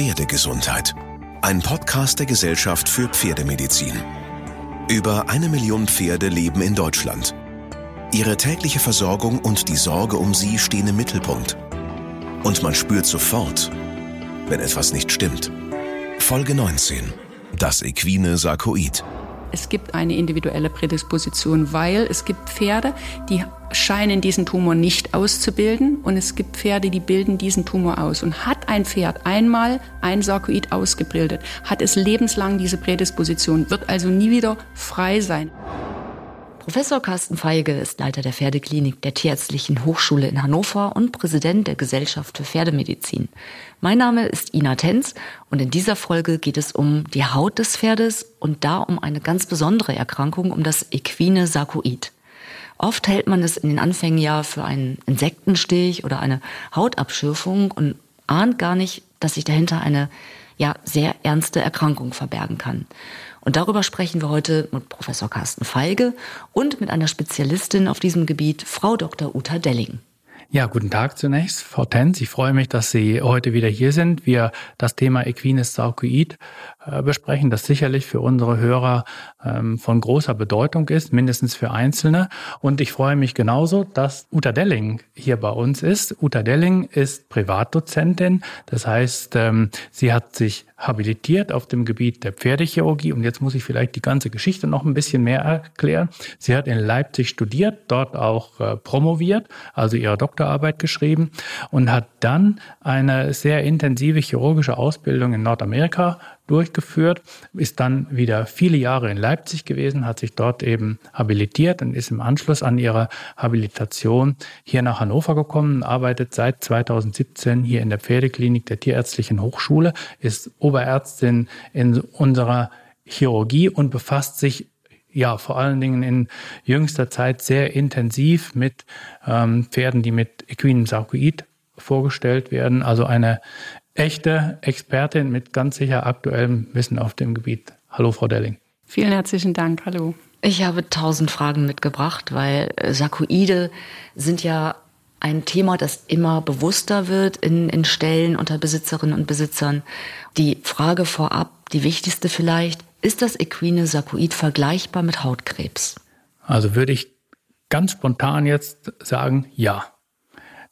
Pferdegesundheit. Ein Podcast der Gesellschaft für Pferdemedizin. Über eine Million Pferde leben in Deutschland. Ihre tägliche Versorgung und die Sorge um sie stehen im Mittelpunkt. Und man spürt sofort, wenn etwas nicht stimmt. Folge 19. Das equine Sarkoid. Es gibt eine individuelle Prädisposition, weil es gibt Pferde, die scheinen diesen Tumor nicht auszubilden und es gibt Pferde, die bilden diesen Tumor aus. Und hat ein Pferd einmal ein Sarkoid ausgebildet, hat es lebenslang diese Prädisposition, wird also nie wieder frei sein. Professor Carsten Feige ist Leiter der Pferdeklinik der Tierärztlichen Hochschule in Hannover und Präsident der Gesellschaft für Pferdemedizin. Mein Name ist Ina Tenz und in dieser Folge geht es um die Haut des Pferdes und da um eine ganz besondere Erkrankung, um das equine Sarkoid. Oft hält man es in den Anfängen ja für einen Insektenstich oder eine Hautabschürfung und ahnt gar nicht, dass sich dahinter eine ja sehr ernste Erkrankung verbergen kann. Und darüber sprechen wir heute mit Professor Carsten Feige und mit einer Spezialistin auf diesem Gebiet, Frau Dr. Uta Delling. Ja, guten Tag zunächst, Frau Tenz. Ich freue mich, dass Sie heute wieder hier sind. Wir das Thema Equines Sarkoid äh, besprechen, das sicherlich für unsere Hörer von großer Bedeutung ist, mindestens für Einzelne. Und ich freue mich genauso, dass Uta Delling hier bei uns ist. Uta Delling ist Privatdozentin. Das heißt, ähm, sie hat sich habilitiert auf dem Gebiet der Pferdechirurgie. Und jetzt muss ich vielleicht die ganze Geschichte noch ein bisschen mehr erklären. Sie hat in Leipzig studiert, dort auch äh, promoviert, also ihre Doktorarbeit geschrieben und hat dann eine sehr intensive chirurgische Ausbildung in Nordamerika durchgeführt, ist dann wieder viele Jahre in Leipzig gewesen, hat sich dort eben habilitiert und ist im Anschluss an ihre Habilitation hier nach Hannover gekommen, arbeitet seit 2017 hier in der Pferdeklinik der Tierärztlichen Hochschule, ist Oberärztin in unserer Chirurgie und befasst sich ja, vor allen Dingen in jüngster Zeit sehr intensiv mit ähm, Pferden, die mit equinem Sarkoid vorgestellt werden. Also eine echte Expertin mit ganz sicher aktuellem Wissen auf dem Gebiet. Hallo, Frau Delling. Vielen herzlichen Dank. Hallo. Ich habe tausend Fragen mitgebracht, weil äh, Sarkoide sind ja ein Thema, das immer bewusster wird in, in Stellen unter Besitzerinnen und Besitzern. Die Frage vorab, die wichtigste vielleicht, ist das equine Sarkoid vergleichbar mit Hautkrebs? Also würde ich ganz spontan jetzt sagen, ja.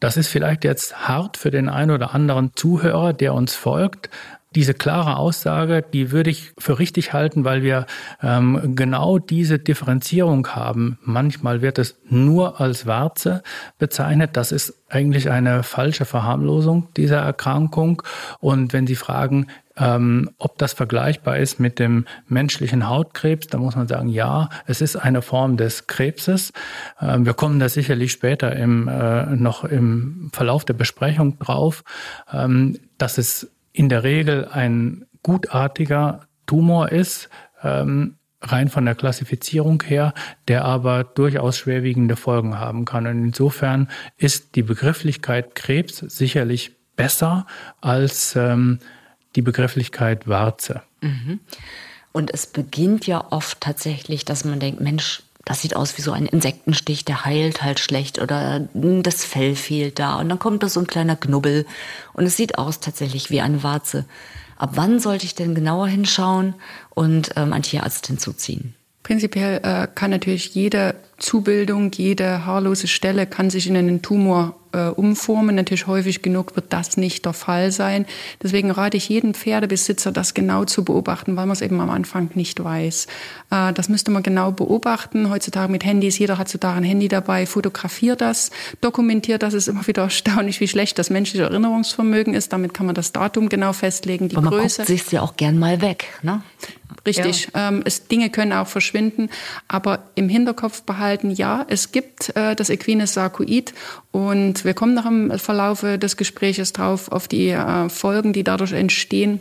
Das ist vielleicht jetzt hart für den einen oder anderen Zuhörer, der uns folgt. Diese klare Aussage, die würde ich für richtig halten, weil wir ähm, genau diese Differenzierung haben. Manchmal wird es nur als Warze bezeichnet. Das ist eigentlich eine falsche Verharmlosung dieser Erkrankung. Und wenn Sie fragen, ähm, ob das vergleichbar ist mit dem menschlichen Hautkrebs, da muss man sagen, ja, es ist eine Form des Krebses. Ähm, wir kommen da sicherlich später im, äh, noch im Verlauf der Besprechung drauf, ähm, dass es in der Regel ein gutartiger Tumor ist, ähm, rein von der Klassifizierung her, der aber durchaus schwerwiegende Folgen haben kann. Und insofern ist die Begrifflichkeit Krebs sicherlich besser als ähm, die Begrifflichkeit Warze. Mhm. Und es beginnt ja oft tatsächlich, dass man denkt, Mensch, das sieht aus wie so ein Insektenstich, der heilt halt schlecht oder das Fell fehlt da und dann kommt da so ein kleiner Knubbel und es sieht aus tatsächlich wie eine Warze. Ab wann sollte ich denn genauer hinschauen und ähm, einen Tierarzt hinzuziehen? Prinzipiell äh, kann natürlich jede Zubildung, jede haarlose Stelle kann sich in einen Tumor äh, umformen. Natürlich häufig genug wird das nicht der Fall sein. Deswegen rate ich jedem Pferdebesitzer, das genau zu beobachten, weil man es eben am Anfang nicht weiß. Äh, das müsste man genau beobachten. Heutzutage mit Handys, jeder hat so da ein Handy dabei, fotografiert das, dokumentiert das. Es ist immer wieder erstaunlich, wie schlecht das menschliche Erinnerungsvermögen ist. Damit kann man das Datum genau festlegen, die Aber man Größe. Man sich ja auch gern mal weg, ne? Richtig. Ja. Ähm, es, Dinge können auch verschwinden, aber im Hinterkopf behalten, ja, es gibt äh, das equine Sarkoid und wir kommen noch im Verlaufe des Gespräches drauf auf die äh, Folgen, die dadurch entstehen.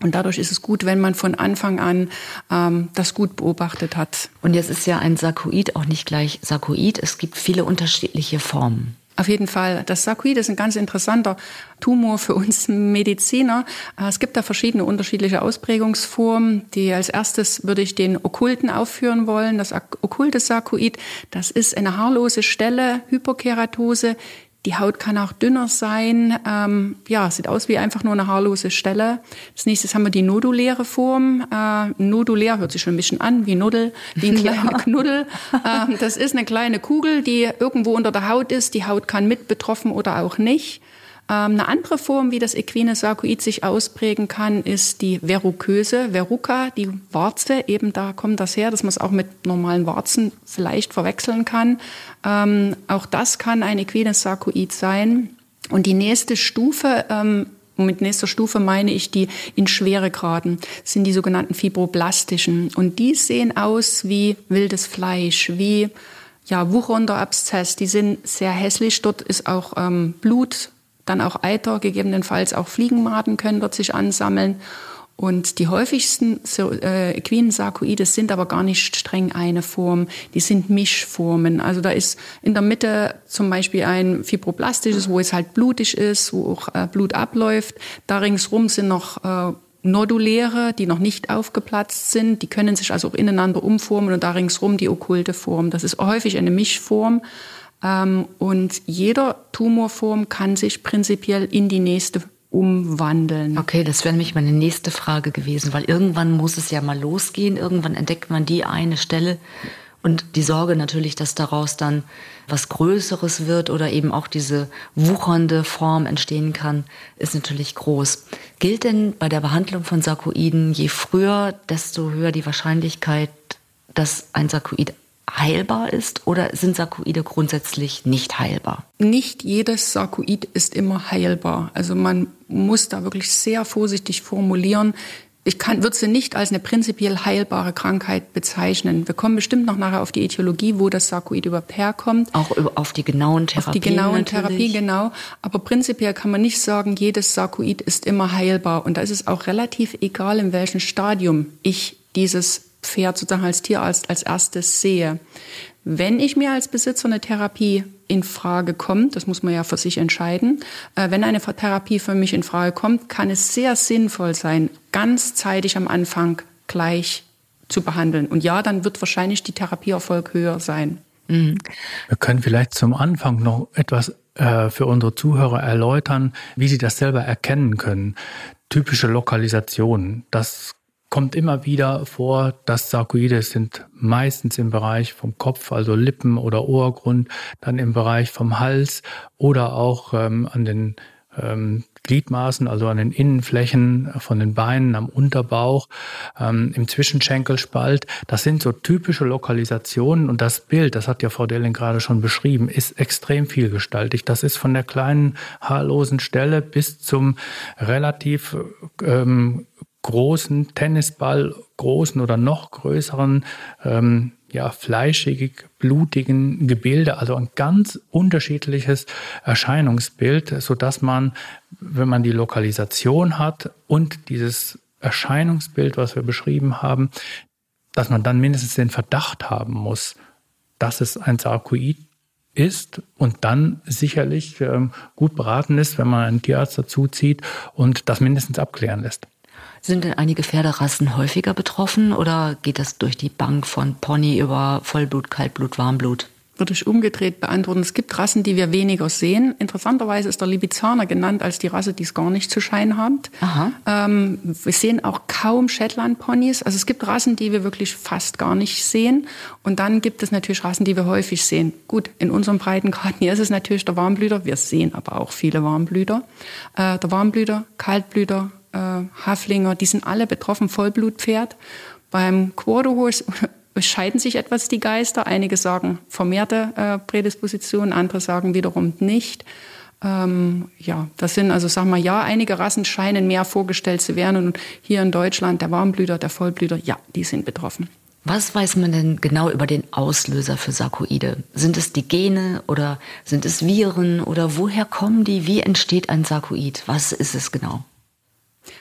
Und dadurch ist es gut, wenn man von Anfang an ähm, das gut beobachtet hat. Und jetzt ist ja ein Sarkoid auch nicht gleich Sarkoid. Es gibt viele unterschiedliche Formen. Auf jeden Fall. Das Sarkoid ist ein ganz interessanter Tumor für uns Mediziner. Äh, es gibt da verschiedene unterschiedliche Ausprägungsformen. Die als erstes würde ich den okkulten aufführen wollen. Das okkulte Sarkoid, das ist eine haarlose Stelle, Hypokeratose, Die Haut kann auch dünner sein. Ähm, ja, sieht aus wie einfach nur eine haarlose Stelle. Als nächstes haben wir die noduläre Form. Äh, nodulär hört sich schon ein bisschen an wie Nuddel, wie ein kleiner ja. Knuddel. Ähm, das ist eine kleine Kugel, die irgendwo unter der Haut ist. Die Haut kann mit betroffen oder auch nicht. Ähm, eine andere Form, wie das equine Sarkoid sich ausprägen kann, ist die Verruköse, Verruca, die Warze. Eben da kommt das her, dass man es auch mit normalen Warzen vielleicht verwechseln kann. Ähm, auch das kann ein equines Sarkoid sein. Und die nächste Stufe ähm, mit nächster Stufe meine ich die in Schweregraden, sind die sogenannten fibroblastischen. Und die sehen aus wie wildes Fleisch, wie ja, wuchernder Abszess. Die sind sehr hässlich. Dort ist auch ähm, Blut dann auch Eiter, gegebenenfalls auch Fliegenmaden können dort sich ansammeln. Und die häufigsten äh, equinen Sarkoides sind aber gar nicht streng eine Form, die sind Mischformen. Also da ist in der Mitte zum Beispiel ein fibroblastisches, wo es halt blutig ist, wo auch äh, Blut abläuft. Da ringsrum sind noch äh, noduläre, die noch nicht aufgeplatzt sind. Die können sich also auch ineinander umformen und da ringsrum die okkulte Form. Das ist häufig eine Mischform. Ähm, und jeder Tumorform kann sich prinzipiell in die nächste umwandeln. Okay, das wäre nämlich meine nächste Frage gewesen, weil irgendwann muss es ja mal losgehen. Irgendwann entdeckt man die eine Stelle und die Sorge natürlich, dass daraus dann was Größeres wird oder eben auch diese wuchernde Form entstehen kann, ist natürlich groß. Gilt denn bei der Behandlung von Sarkoiden, je früher, desto höher die Wahrscheinlichkeit, dass ein Sarkoid heilbar ist oder sind Sarkoide grundsätzlich nicht heilbar? Nicht jedes Sarkoid ist immer heilbar. Also man muss da wirklich sehr vorsichtig formulieren. Ich kann, würde sie nicht als eine prinzipiell heilbare Krankheit bezeichnen. Wir kommen bestimmt noch nachher auf die Etiologie, wo das Sarkoid überhaupt herkommt. Auch auf die genauen Therapien. Auf die genauen. Therapien, genau. Aber prinzipiell kann man nicht sagen, jedes Sarkoid ist immer heilbar. Und da ist es auch relativ egal, in welchem Stadium ich dieses Pferd sozusagen als Tierarzt als erstes sehe. Wenn ich mir als Besitzer eine Therapie in Frage kommt, das muss man ja für sich entscheiden, äh, wenn eine Therapie für mich in Frage kommt, kann es sehr sinnvoll sein, ganz zeitig am Anfang gleich zu behandeln. Und ja, dann wird wahrscheinlich die Therapieerfolg höher sein. Mhm. Wir können vielleicht zum Anfang noch etwas äh, für unsere Zuhörer erläutern, wie sie das selber erkennen können. Typische Lokalisationen, das kommt immer wieder vor, dass Sarkoide sind meistens im Bereich vom Kopf, also Lippen oder Ohrgrund, dann im Bereich vom Hals oder auch ähm, an den ähm, Gliedmaßen, also an den Innenflächen von den Beinen, am Unterbauch, ähm, im Zwischenschenkelspalt. Das sind so typische Lokalisationen und das Bild, das hat ja Frau Delling gerade schon beschrieben, ist extrem vielgestaltig. Das ist von der kleinen haarlosen Stelle bis zum relativ ähm, großen Tennisball, großen oder noch größeren, ähm, ja, fleischig, blutigen Gebilde, also ein ganz unterschiedliches Erscheinungsbild, so dass man, wenn man die Lokalisation hat und dieses Erscheinungsbild, was wir beschrieben haben, dass man dann mindestens den Verdacht haben muss, dass es ein Sarkoid ist und dann sicherlich ähm, gut beraten ist, wenn man einen Tierarzt dazu zieht und das mindestens abklären lässt. Sind denn einige Pferderassen häufiger betroffen oder geht das durch die Bank von Pony über Vollblut, Kaltblut, Warmblut? Würde ich umgedreht beantworten. Es gibt Rassen, die wir weniger sehen. Interessanterweise ist der Libizaner genannt als die Rasse, die es gar nicht zu scheinen hat. Ähm, wir sehen auch kaum Shetland-Ponys. Also es gibt Rassen, die wir wirklich fast gar nicht sehen. Und dann gibt es natürlich Rassen, die wir häufig sehen. Gut, in unserem Breitengrad hier ist es natürlich der Warmblüter. Wir sehen aber auch viele Warmblüter. Äh, der Warmblüter, Kaltblüter, äh, Haflinger, die sind alle betroffen, Vollblutpferd. Beim Quarter Horse scheiden sich etwas die Geister. Einige sagen vermehrte äh, Prädisposition, andere sagen wiederum nicht. Ähm, ja, das sind also, sagen wir ja, einige Rassen scheinen mehr vorgestellt zu werden. Und hier in Deutschland der Warmblüter, der Vollblüter, ja, die sind betroffen. Was weiß man denn genau über den Auslöser für Sarkoide? Sind es die Gene oder sind es Viren oder woher kommen die? Wie entsteht ein Sarkoid? Was ist es genau?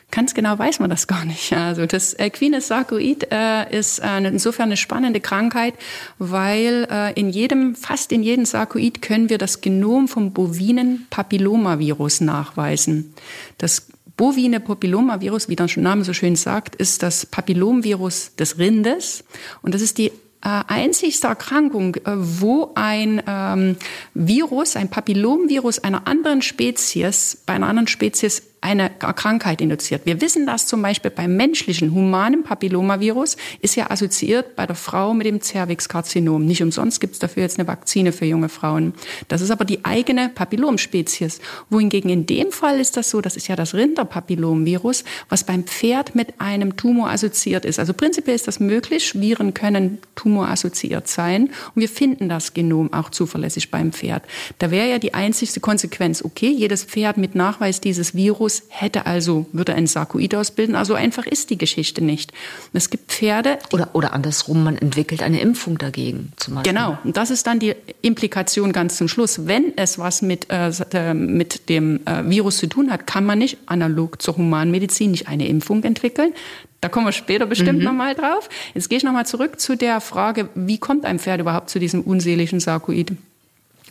Ganz genau weiß man das gar nicht. Also das Equines Sarkoid äh, ist äh, insofern eine spannende Krankheit, weil äh, in jedem, fast in jedem Sarkoid können wir das Genom vom bovinen Papillomavirus nachweisen. Das bovine Papillomavirus, wie der Name so schön sagt, ist das Papillomvirus des Rindes und das ist die äh, einzigste Erkrankung, äh, wo ein ähm, Virus, ein Papillomvirus einer anderen Spezies, bei einer anderen Spezies eine Krankheit induziert. Wir wissen das zum Beispiel beim menschlichen humanen Papillomavirus ist ja assoziiert bei der Frau mit dem Cervixkarzinom. Nicht umsonst gibt es dafür jetzt eine Vakzine für junge Frauen. Das ist aber die eigene Papillomspezies. Wohingegen in dem Fall ist das so, das ist ja das Rinderpapillomvirus, was beim Pferd mit einem Tumor assoziiert ist. Also prinzipiell ist das möglich. Viren können tumorassoziiert sein. Und wir finden das Genom auch zuverlässig beim Pferd. Da wäre ja die einzigste Konsequenz, okay, jedes Pferd mit Nachweis dieses Virus hätte also, würde ein Sarkoid ausbilden. Also einfach ist die Geschichte nicht. Es gibt Pferde. Oder, oder andersrum, man entwickelt eine Impfung dagegen zum Beispiel. Genau. Und das ist dann die Implikation ganz zum Schluss. Wenn es was mit, äh, mit dem äh, Virus zu tun hat, kann man nicht analog zur Humanmedizin nicht eine Impfung entwickeln. Da kommen wir später bestimmt mhm. nochmal drauf. Jetzt gehe ich nochmal zurück zu der Frage, wie kommt ein Pferd überhaupt zu diesem unseligen Sarkoid?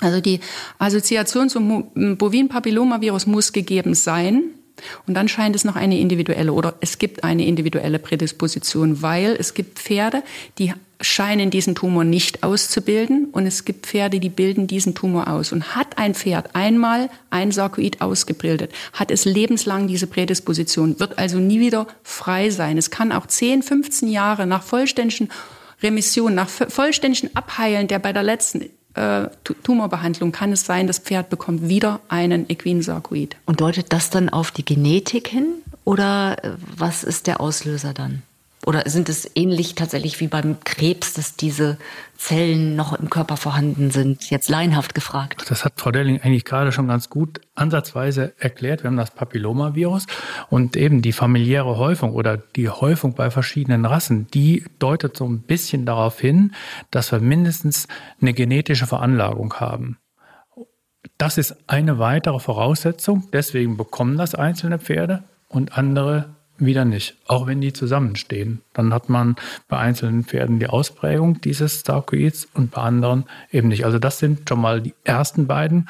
Also die Assoziation zum Bovin-Papillomavirus muss gegeben sein. Und dann scheint es noch eine individuelle oder es gibt eine individuelle Prädisposition, weil es gibt Pferde, die scheinen diesen Tumor nicht auszubilden und es gibt Pferde, die bilden diesen Tumor aus. Und hat ein Pferd einmal ein Sarkoid ausgebildet, hat es lebenslang diese Prädisposition, wird also nie wieder frei sein. Es kann auch 10, 15 Jahre nach vollständigen Remission, nach vollständigen Abheilen der bei der letzten äh, Tumorbehandlung kann es sein, das Pferd bekommt wieder einen Equinsarkoid. Und deutet das dann auf die Genetik hin oder äh, was ist der Auslöser dann? Oder sind es ähnlich tatsächlich wie beim Krebs, dass diese Zellen noch im Körper vorhanden sind? Jetzt laienhaft gefragt. Das hat Frau Delling eigentlich gerade schon ganz gut ansatzweise erklärt. Wir haben das Papillomavirus und eben die familiäre Häufung oder die Häufung bei verschiedenen Rassen, die deutet so ein bisschen darauf hin, dass wir mindestens eine genetische Veranlagung haben. Das ist eine weitere Voraussetzung. Deswegen bekommen das einzelne Pferde und andere wieder nicht, auch wenn die zusammenstehen. Dann hat man bei einzelnen Pferden die Ausprägung dieses Sarkoids und bei anderen eben nicht. Also das sind schon mal die ersten beiden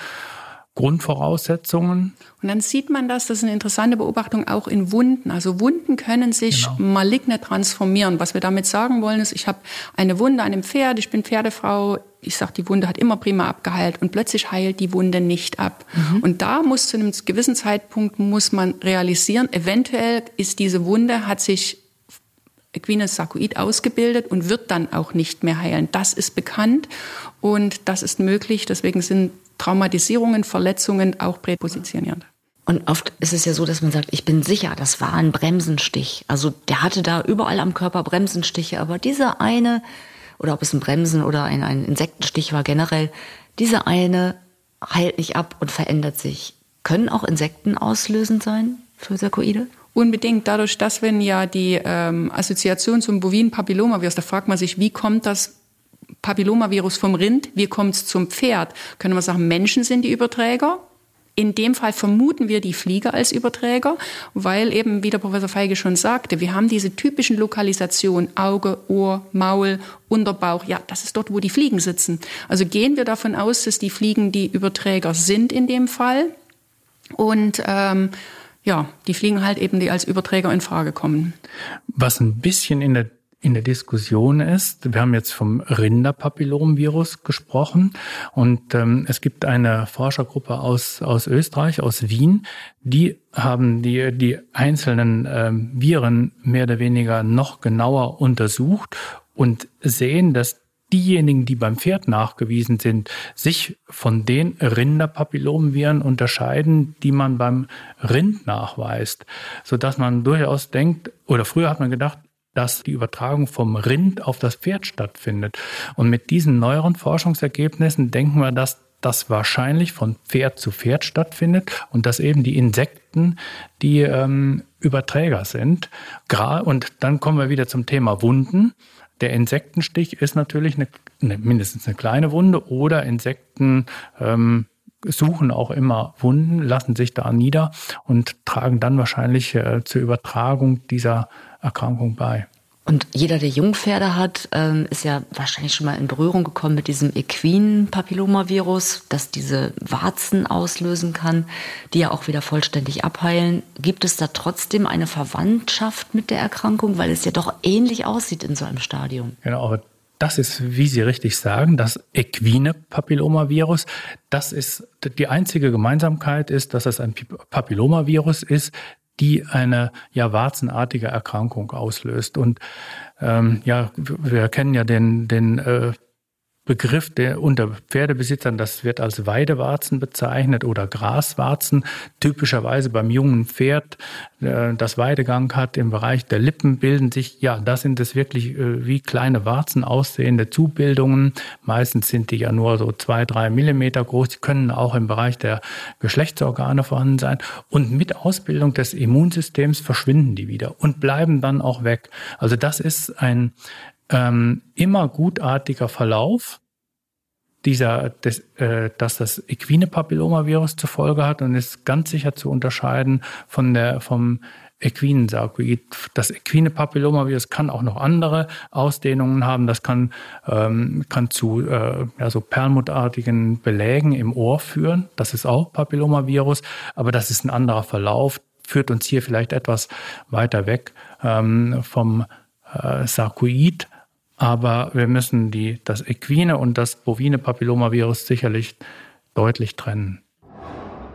Grundvoraussetzungen. Und dann sieht man das, das ist eine interessante Beobachtung auch in Wunden. Also Wunden können sich genau. maligne transformieren. Was wir damit sagen wollen ist, ich habe eine Wunde an einem Pferd, ich bin Pferdefrau, ich sage, die Wunde hat immer prima abgeheilt und plötzlich heilt die Wunde nicht ab. Mhm. Und da muss zu einem gewissen Zeitpunkt muss man realisieren, eventuell ist diese Wunde, hat sich Equines sarcoid ausgebildet und wird dann auch nicht mehr heilen. Das ist bekannt und das ist möglich. Deswegen sind Traumatisierungen, Verletzungen auch präpositionierend. Und oft ist es ja so, dass man sagt, ich bin sicher, das war ein Bremsenstich. Also der hatte da überall am Körper Bremsenstiche, aber dieser eine, oder ob es ein Bremsen oder ein, ein Insektenstich war generell, dieser eine heilt nicht ab und verändert sich. Können auch Insekten auslösend sein für Sarkoide? Unbedingt. Dadurch, dass wenn ja die ähm, Assoziation zum bovinen Papillomavirus, da fragt man sich, wie kommt das Papillomavirus vom Rind, wie kommt es zum Pferd? Können wir sagen, Menschen sind die Überträger? In dem Fall vermuten wir die Flieger als Überträger, weil eben, wie der Professor Feige schon sagte, wir haben diese typischen Lokalisationen, Auge, Ohr, Maul, Unterbauch, ja, das ist dort, wo die Fliegen sitzen. Also gehen wir davon aus, dass die Fliegen die Überträger sind in dem Fall. Und ähm, ja, die Fliegen halt eben, die als Überträger in Frage kommen. Was ein bisschen in der in der Diskussion ist. Wir haben jetzt vom Rinderpapillomvirus gesprochen und ähm, es gibt eine Forschergruppe aus, aus Österreich, aus Wien, die haben die, die einzelnen ähm, Viren mehr oder weniger noch genauer untersucht und sehen, dass diejenigen, die beim Pferd nachgewiesen sind, sich von den Rinderpapillomviren unterscheiden, die man beim Rind nachweist, so dass man durchaus denkt, oder früher hat man gedacht, dass die Übertragung vom Rind auf das Pferd stattfindet. Und mit diesen neueren Forschungsergebnissen denken wir, dass das wahrscheinlich von Pferd zu Pferd stattfindet und dass eben die Insekten die ähm, Überträger sind. Und dann kommen wir wieder zum Thema Wunden. Der Insektenstich ist natürlich eine, eine mindestens eine kleine Wunde oder Insekten ähm, suchen auch immer Wunden, lassen sich da nieder und tragen dann wahrscheinlich äh, zur Übertragung dieser Erkrankung bei. Und jeder, der Jungpferde hat, ähm, ist ja wahrscheinlich schon mal in Berührung gekommen mit diesem Equin-Papillomavirus, das diese Warzen auslösen kann, die ja auch wieder vollständig abheilen. Gibt es da trotzdem eine Verwandtschaft mit der Erkrankung, weil es ja doch ähnlich aussieht in so einem Stadium? Genau, das ist, wie Sie richtig sagen, das equine Papillomavirus. Das ist die einzige Gemeinsamkeit ist, dass es ein Papillomavirus ist, die eine ja warzenartige Erkrankung auslöst. Und ähm, ja, wir kennen ja den den äh, Begriff der unter Pferdebesitzern, das wird als Weidewarzen bezeichnet oder Graswarzen. Typischerweise beim jungen Pferd, äh, das Weidegang hat im Bereich der Lippen bilden sich, ja, das sind es wirklich äh, wie kleine Warzen aussehende Zubildungen. Meistens sind die ja nur so zwei, drei Millimeter groß. Die können auch im Bereich der Geschlechtsorgane vorhanden sein. Und mit Ausbildung des Immunsystems verschwinden die wieder und bleiben dann auch weg. Also das ist ein ähm, immer gutartiger Verlauf dieser, des, äh, dass das equine Papillomavirus zur Folge hat und ist ganz sicher zu unterscheiden von der, vom equinen Sarkoid. Das equine Papillomavirus kann auch noch andere Ausdehnungen haben. Das kann, ähm, kann zu äh, ja, so perlmuttartigen Belägen im Ohr führen. Das ist auch Papillomavirus, aber das ist ein anderer Verlauf, führt uns hier vielleicht etwas weiter weg ähm, vom äh, Sarkoid. Aber wir müssen die, das equine und das bovine Papillomavirus sicherlich deutlich trennen.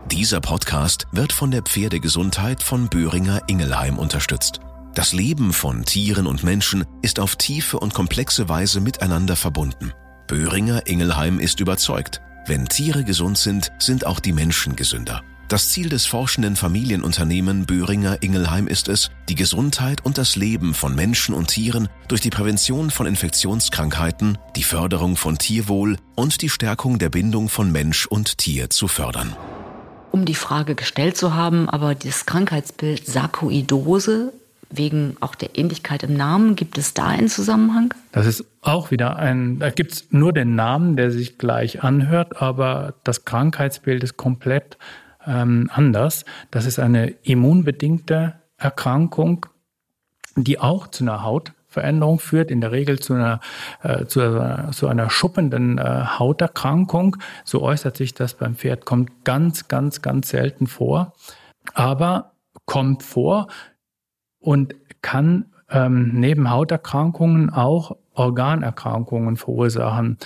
Dieser Podcast wird von der Pferdegesundheit von Böhringer Ingelheim unterstützt. Das Leben von Tieren und Menschen ist auf tiefe und komplexe Weise miteinander verbunden. Böhringer Ingelheim ist überzeugt, wenn Tiere gesund sind, sind auch die Menschen gesünder. Das Ziel des forschenden Familienunternehmen Böhringer Ingelheim ist es, die Gesundheit und das Leben von Menschen und Tieren durch die Prävention von Infektionskrankheiten, die Förderung von Tierwohl und die Stärkung der Bindung von Mensch und Tier zu fördern. Um die Frage gestellt zu haben, aber das Krankheitsbild Sarkoidose wegen auch der Ähnlichkeit im Namen, gibt es da einen Zusammenhang? Das ist auch wieder ein, da gibt es nur den Namen, der sich gleich anhört, aber das Krankheitsbild ist komplett ähm, anders. Das ist eine immunbedingte Erkrankung, die auch zu einer Hautveränderung führt, in der Regel zu einer, äh, zu, einer, zu einer schuppenden äh, Hauterkrankung. So äußert sich das beim Pferd, kommt ganz, ganz, ganz selten vor, aber kommt vor und kann ähm, neben Hauterkrankungen auch Organerkrankungen verursachen.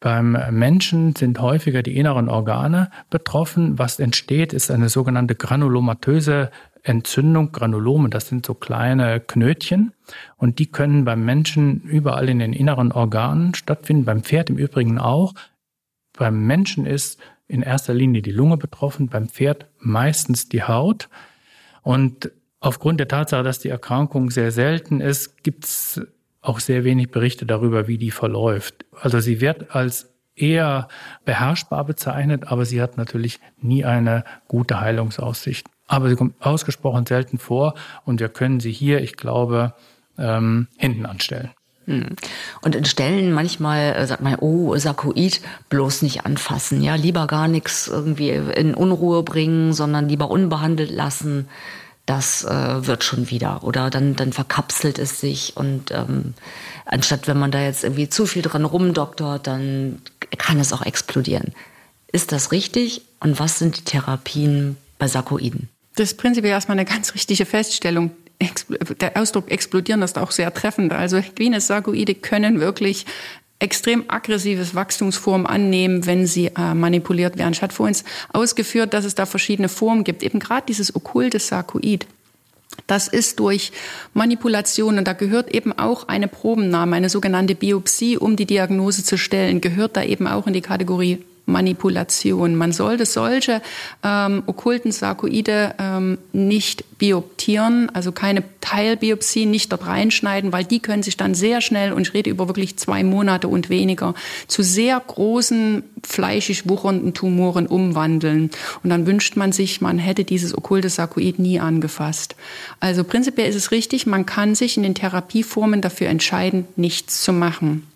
Beim Menschen sind häufiger die inneren Organe betroffen. Was entsteht, ist eine sogenannte granulomatöse Entzündung. Granulome, das sind so kleine Knötchen und die können beim Menschen überall in den inneren Organen stattfinden, beim Pferd im Übrigen auch. Beim Menschen ist in erster Linie die Lunge betroffen, beim Pferd meistens die Haut. Und aufgrund der Tatsache, dass die Erkrankung sehr selten ist, gibt es auch sehr wenig Berichte darüber, wie die verläuft. Also sie wird als eher beherrschbar bezeichnet, aber sie hat natürlich nie eine gute Heilungsaussicht. Aber sie kommt ausgesprochen selten vor und wir können sie hier, ich glaube, ähm, hinten anstellen. Hm. Und in Stellen manchmal äh, sagt man, oh, Sarkoid, bloß nicht anfassen, ja, lieber gar nichts irgendwie in Unruhe bringen, sondern lieber unbehandelt lassen das äh, wird schon wieder. Oder dann, dann verkapselt es sich und ähm, anstatt wenn man da jetzt irgendwie zu viel dran rumdoktort, dann kann es auch explodieren. Ist das richtig? Und was sind die Therapien bei Sarkoiden? Das ist prinzipiell erstmal eine ganz richtige Feststellung. Der Ausdruck explodieren ist auch sehr treffend. Also Venus Sarkoide können wirklich extrem aggressives Wachstumsform annehmen, wenn sie äh, manipuliert werden. Ich hatte vorhin ausgeführt, dass es da verschiedene Formen gibt. Eben gerade dieses okkulte Sarkoid. Das ist durch Manipulation, und da gehört eben auch eine Probennahme, eine sogenannte Biopsie, um die Diagnose zu stellen, gehört da eben auch in die Kategorie Manipulation. Man sollte solche ähm, okkulten Sarkoide ähm, nicht bioptieren, also keine Teilbiopsie, nicht dort reinschneiden, weil die können sich dann sehr schnell, und ich rede über wirklich zwei Monate und weniger, zu sehr großen, fleischig wuchernden Tumoren umwandeln. Und dann wünscht man sich, man hätte dieses okkulte Sarkoid nie angefasst. Also prinzipiell ist es richtig, man kann sich in den Therapieformen dafür entscheiden, nichts zu machen.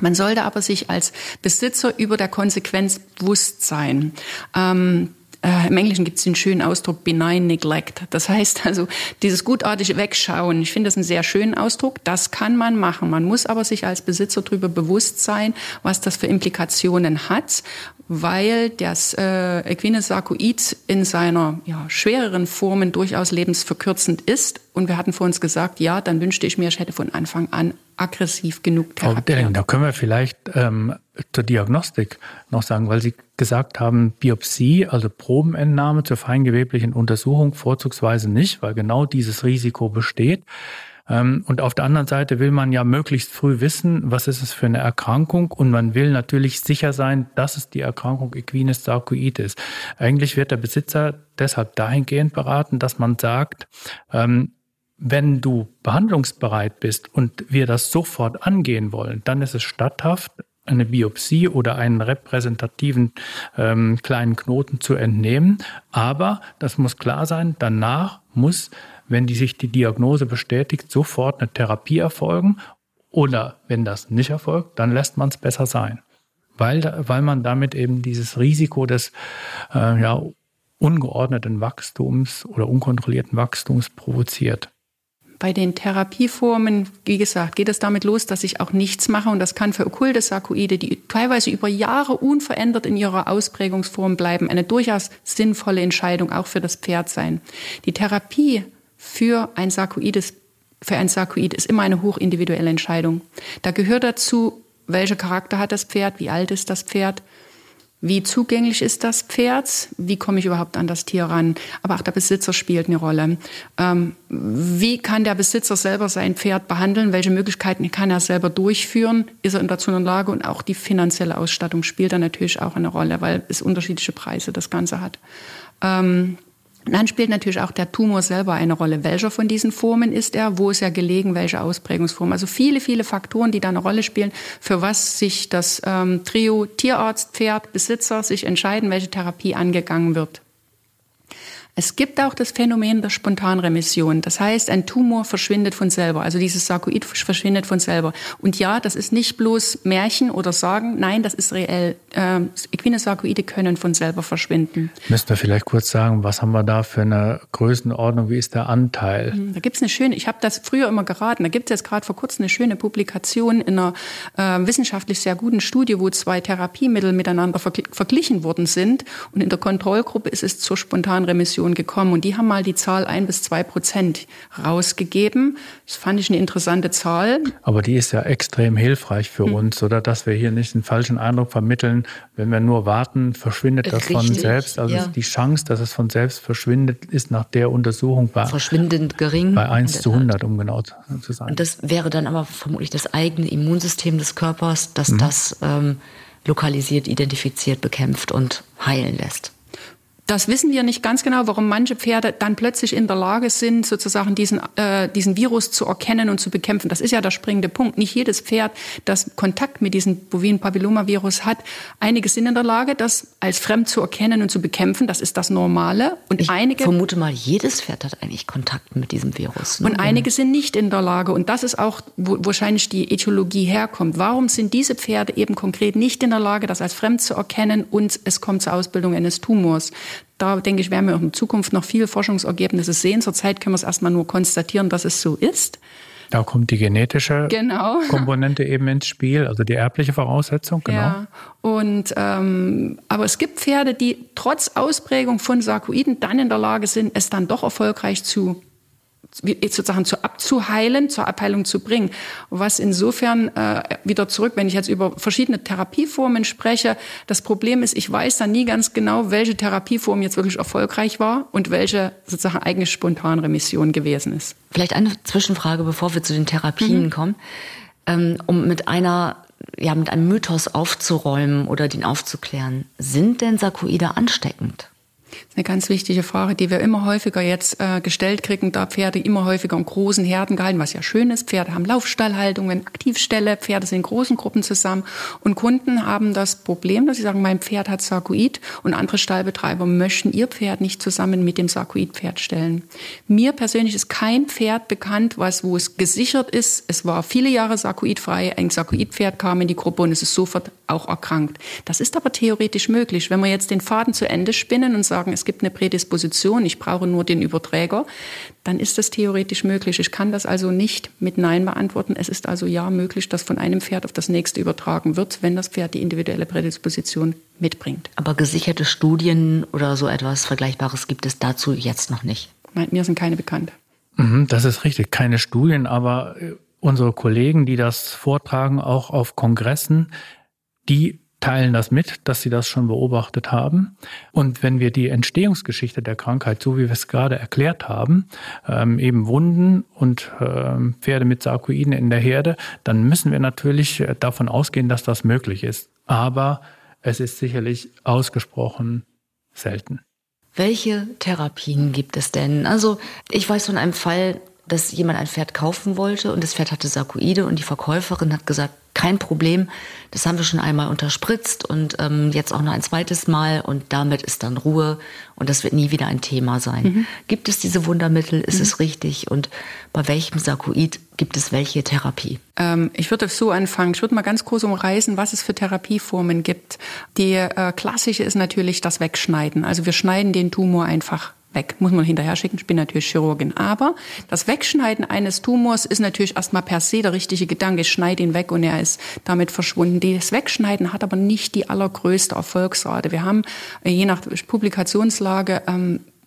Man sollte aber sich als Besitzer über der Konsequenz bewusst sein. Ähm, äh, Im Englischen gibt es den schönen Ausdruck benign neglect. Das heißt also dieses gutartige Wegschauen. Ich finde das einen sehr schönen Ausdruck. Das kann man machen. Man muss aber sich als Besitzer darüber bewusst sein, was das für Implikationen hat weil das äh, Equines Sarkoid in seiner ja, schwereren Formen durchaus lebensverkürzend ist. Und wir hatten vor uns gesagt, ja, dann wünschte ich mir, ich hätte von Anfang an aggressiv genug. Frau Delling, da können wir vielleicht ähm, zur Diagnostik noch sagen, weil Sie gesagt haben, Biopsie, also Probenentnahme zur feingeweblichen Untersuchung vorzugsweise nicht, weil genau dieses Risiko besteht. Ähm, und auf der anderen Seite will man ja möglichst früh wissen, was ist es für eine Erkrankung und man will natürlich sicher sein, dass es die Erkrankung Equines sarcoides. Eigentlich wird der Besitzer deshalb dahingehend beraten, dass man sagt, ähm, wenn du behandlungsbereit bist und wir das sofort angehen wollen, dann ist es statthaft, eine Biopsie oder einen repräsentativen ähm, kleinen Knoten zu entnehmen. Aber das muss klar sein, danach muss, wenn die sich die Diagnose bestätigt, sofort eine Therapie erfolgen. Oder wenn das nicht erfolgt, dann lässt man es besser sein. Weil, weil man damit eben dieses Risiko des äh, ja, ungeordneten Wachstums oder unkontrollierten Wachstums provoziert. Bei den Therapieformen, wie gesagt, geht es damit los, dass ich auch nichts mache und das kann für okkulte Sarkoide, die teilweise über Jahre unverändert in ihrer Ausprägungsform bleiben, eine durchaus sinnvolle Entscheidung auch für das Pferd sein. Die Therapie für ein Sarkoides für ein Sarkoid ist immer eine hochindividuelle Entscheidung. Da gehört dazu, welcher Charakter hat das Pferd, wie alt ist das Pferd, wie zugänglich ist das Pferd? Wie komme ich überhaupt an das Tier ran? Aber auch der Besitzer spielt eine Rolle. Ähm, wie kann der Besitzer selber sein Pferd behandeln? Welche Möglichkeiten kann er selber durchführen? Ist er dazu in der Lage? Und auch die finanzielle Ausstattung spielt da natürlich auch eine Rolle, weil es unterschiedliche Preise das Ganze hat. Ähm, dann spielt natürlich auch der Tumor selber eine Rolle. Welcher von diesen Formen ist er? Wo ist er gelegen? Welche Ausprägungsform? Also viele, viele Faktoren, die da eine Rolle spielen, für was sich das ähm, Trio Tierarzt, Pferd, Besitzer sich entscheiden, welche Therapie angegangen wird. Es gibt auch das Phänomen der Spontanremission. Das heißt, ein Tumor verschwindet von selber. Also dieses Sarkoid verschwindet von selber. Und ja, das ist nicht bloß Märchen oder Sagen. Nein, das ist reell. Äh, Equine Sarkoide können von selber verschwinden. Müssten wir vielleicht kurz sagen, was haben wir da für eine Größenordnung? Wie ist der Anteil? Hm, da gibt es eine schöne, ich habe das früher immer geraten, da gibt es jetzt gerade vor kurzem eine schöne Publikation in einer äh, wissenschaftlich sehr guten Studie, wo zwei Therapiemittel miteinander verglichen worden sind. Und in der Kontrollgruppe ist es zur Spontanremission Diskussion gekommen und die haben mal die Zahl ein bis zwei Prozent rausgegeben. Das fand ich eine interessante Zahl. Aber die ist ja extrem hilfreich für hm. uns, oder dass wir hier nicht einen falschen Eindruck vermitteln. Wenn wir nur warten, verschwindet das Richtig, von selbst. Also ja. die Chance, dass es von selbst verschwindet, ist nach der Untersuchung bei, verschwindend gering. Bei 1 zu 100, um genau zu sein. Und das wäre dann aber vermutlich das eigene Immunsystem des Körpers, das mhm. das ähm, lokalisiert, identifiziert, bekämpft und heilen lässt. Das wissen wir nicht ganz genau, warum manche Pferde dann plötzlich in der Lage sind, sozusagen diesen, äh, diesen Virus zu erkennen und zu bekämpfen. Das ist ja der springende Punkt. Nicht jedes Pferd, das Kontakt mit diesem bovinen Papillomavirus hat, einige sind in der Lage, das als fremd zu erkennen und zu bekämpfen. Das ist das Normale. Und ich einige vermute mal, jedes Pferd hat eigentlich Kontakt mit diesem Virus. Ne? Und einige sind nicht in der Lage. Und das ist auch, wo wahrscheinlich die Ethologie herkommt. Warum sind diese Pferde eben konkret nicht in der Lage, das als fremd zu erkennen und es kommt zur Ausbildung eines Tumors? Da denke ich, werden wir auch in Zukunft noch viele Forschungsergebnisse sehen. Zurzeit können wir es erstmal nur konstatieren, dass es so ist. Da kommt die genetische genau. Komponente eben ins Spiel, also die erbliche Voraussetzung, genau. Ja. Und ähm, aber es gibt Pferde, die trotz Ausprägung von Sarkoiden dann in der Lage sind, es dann doch erfolgreich zu sozusagen zu abzuheilen, zur Abheilung zu bringen. Was insofern äh, wieder zurück, wenn ich jetzt über verschiedene Therapieformen spreche, das Problem ist, ich weiß dann nie ganz genau, welche Therapieform jetzt wirklich erfolgreich war und welche sozusagen eigene Spontanremission gewesen ist. Vielleicht eine Zwischenfrage, bevor wir zu den Therapien mhm. kommen, ähm, um mit einer ja, mit einem Mythos aufzuräumen oder den aufzuklären. Sind denn Sarkoide ansteckend? Eine ganz wichtige Frage, die wir immer häufiger jetzt äh, gestellt kriegen, da Pferde immer häufiger in großen Herden gehalten, was ja schön ist. Pferde haben Laufstallhaltungen, Aktivställe, Pferde sind in großen Gruppen zusammen und Kunden haben das Problem, dass sie sagen, mein Pferd hat Sarkoid und andere Stallbetreiber möchten ihr Pferd nicht zusammen mit dem Sarkoid-Pferd stellen. Mir persönlich ist kein Pferd bekannt, was, wo es gesichert ist. Es war viele Jahre sarkoidfrei, ein Sarkoid-Pferd kam in die Gruppe und es ist sofort auch erkrankt. Das ist aber theoretisch möglich. Wenn wir jetzt den Faden zu Ende spinnen und sagen, es es gibt eine Prädisposition, ich brauche nur den Überträger, dann ist das theoretisch möglich. Ich kann das also nicht mit Nein beantworten. Es ist also ja möglich, dass von einem Pferd auf das nächste übertragen wird, wenn das Pferd die individuelle Prädisposition mitbringt. Aber gesicherte Studien oder so etwas Vergleichbares gibt es dazu jetzt noch nicht? Nein, mir sind keine bekannt. Mhm, das ist richtig, keine Studien, aber äh, unsere Kollegen, die das vortragen, auch auf Kongressen, die teilen das mit, dass sie das schon beobachtet haben. Und wenn wir die Entstehungsgeschichte der Krankheit, so wie wir es gerade erklärt haben, ähm, eben Wunden und ähm, Pferde mit Sarkoiden in der Herde, dann müssen wir natürlich äh, davon ausgehen, dass das möglich ist. Aber es ist sicherlich ausgesprochen selten. Welche Therapien gibt es denn? Also ich weiß von einem Fall, dass jemand ein Pferd kaufen wollte und das Pferd hatte Sarkoide und die Verkäuferin hat gesagt, kein Problem, das haben wir schon einmal unterspritzt und ähm, jetzt auch noch ein zweites Mal und damit ist dann Ruhe und das wird nie wieder ein Thema sein. Mhm. Gibt es diese Wundermittel? Ist mhm. es richtig? Und bei welchem Sarkoid gibt es welche Therapie? Ähm, ich würde so anfangen. Ich würde mal ganz kurz umreißen, was es für Therapieformen gibt. Die äh, klassische ist natürlich das Wegschneiden. Also wir schneiden den Tumor einfach weg. Muss man hinterher schicken. Ich bin natürlich Chirurgin. Aber das Wegschneiden eines Tumors ist natürlich erstmal per se der richtige Gedanke. Ich schneide ihn weg und er ist damit verschwunden. Das Wegschneiden hat aber nicht die allergrößte Erfolgsrate. Wir haben äh, je nach Publikationslage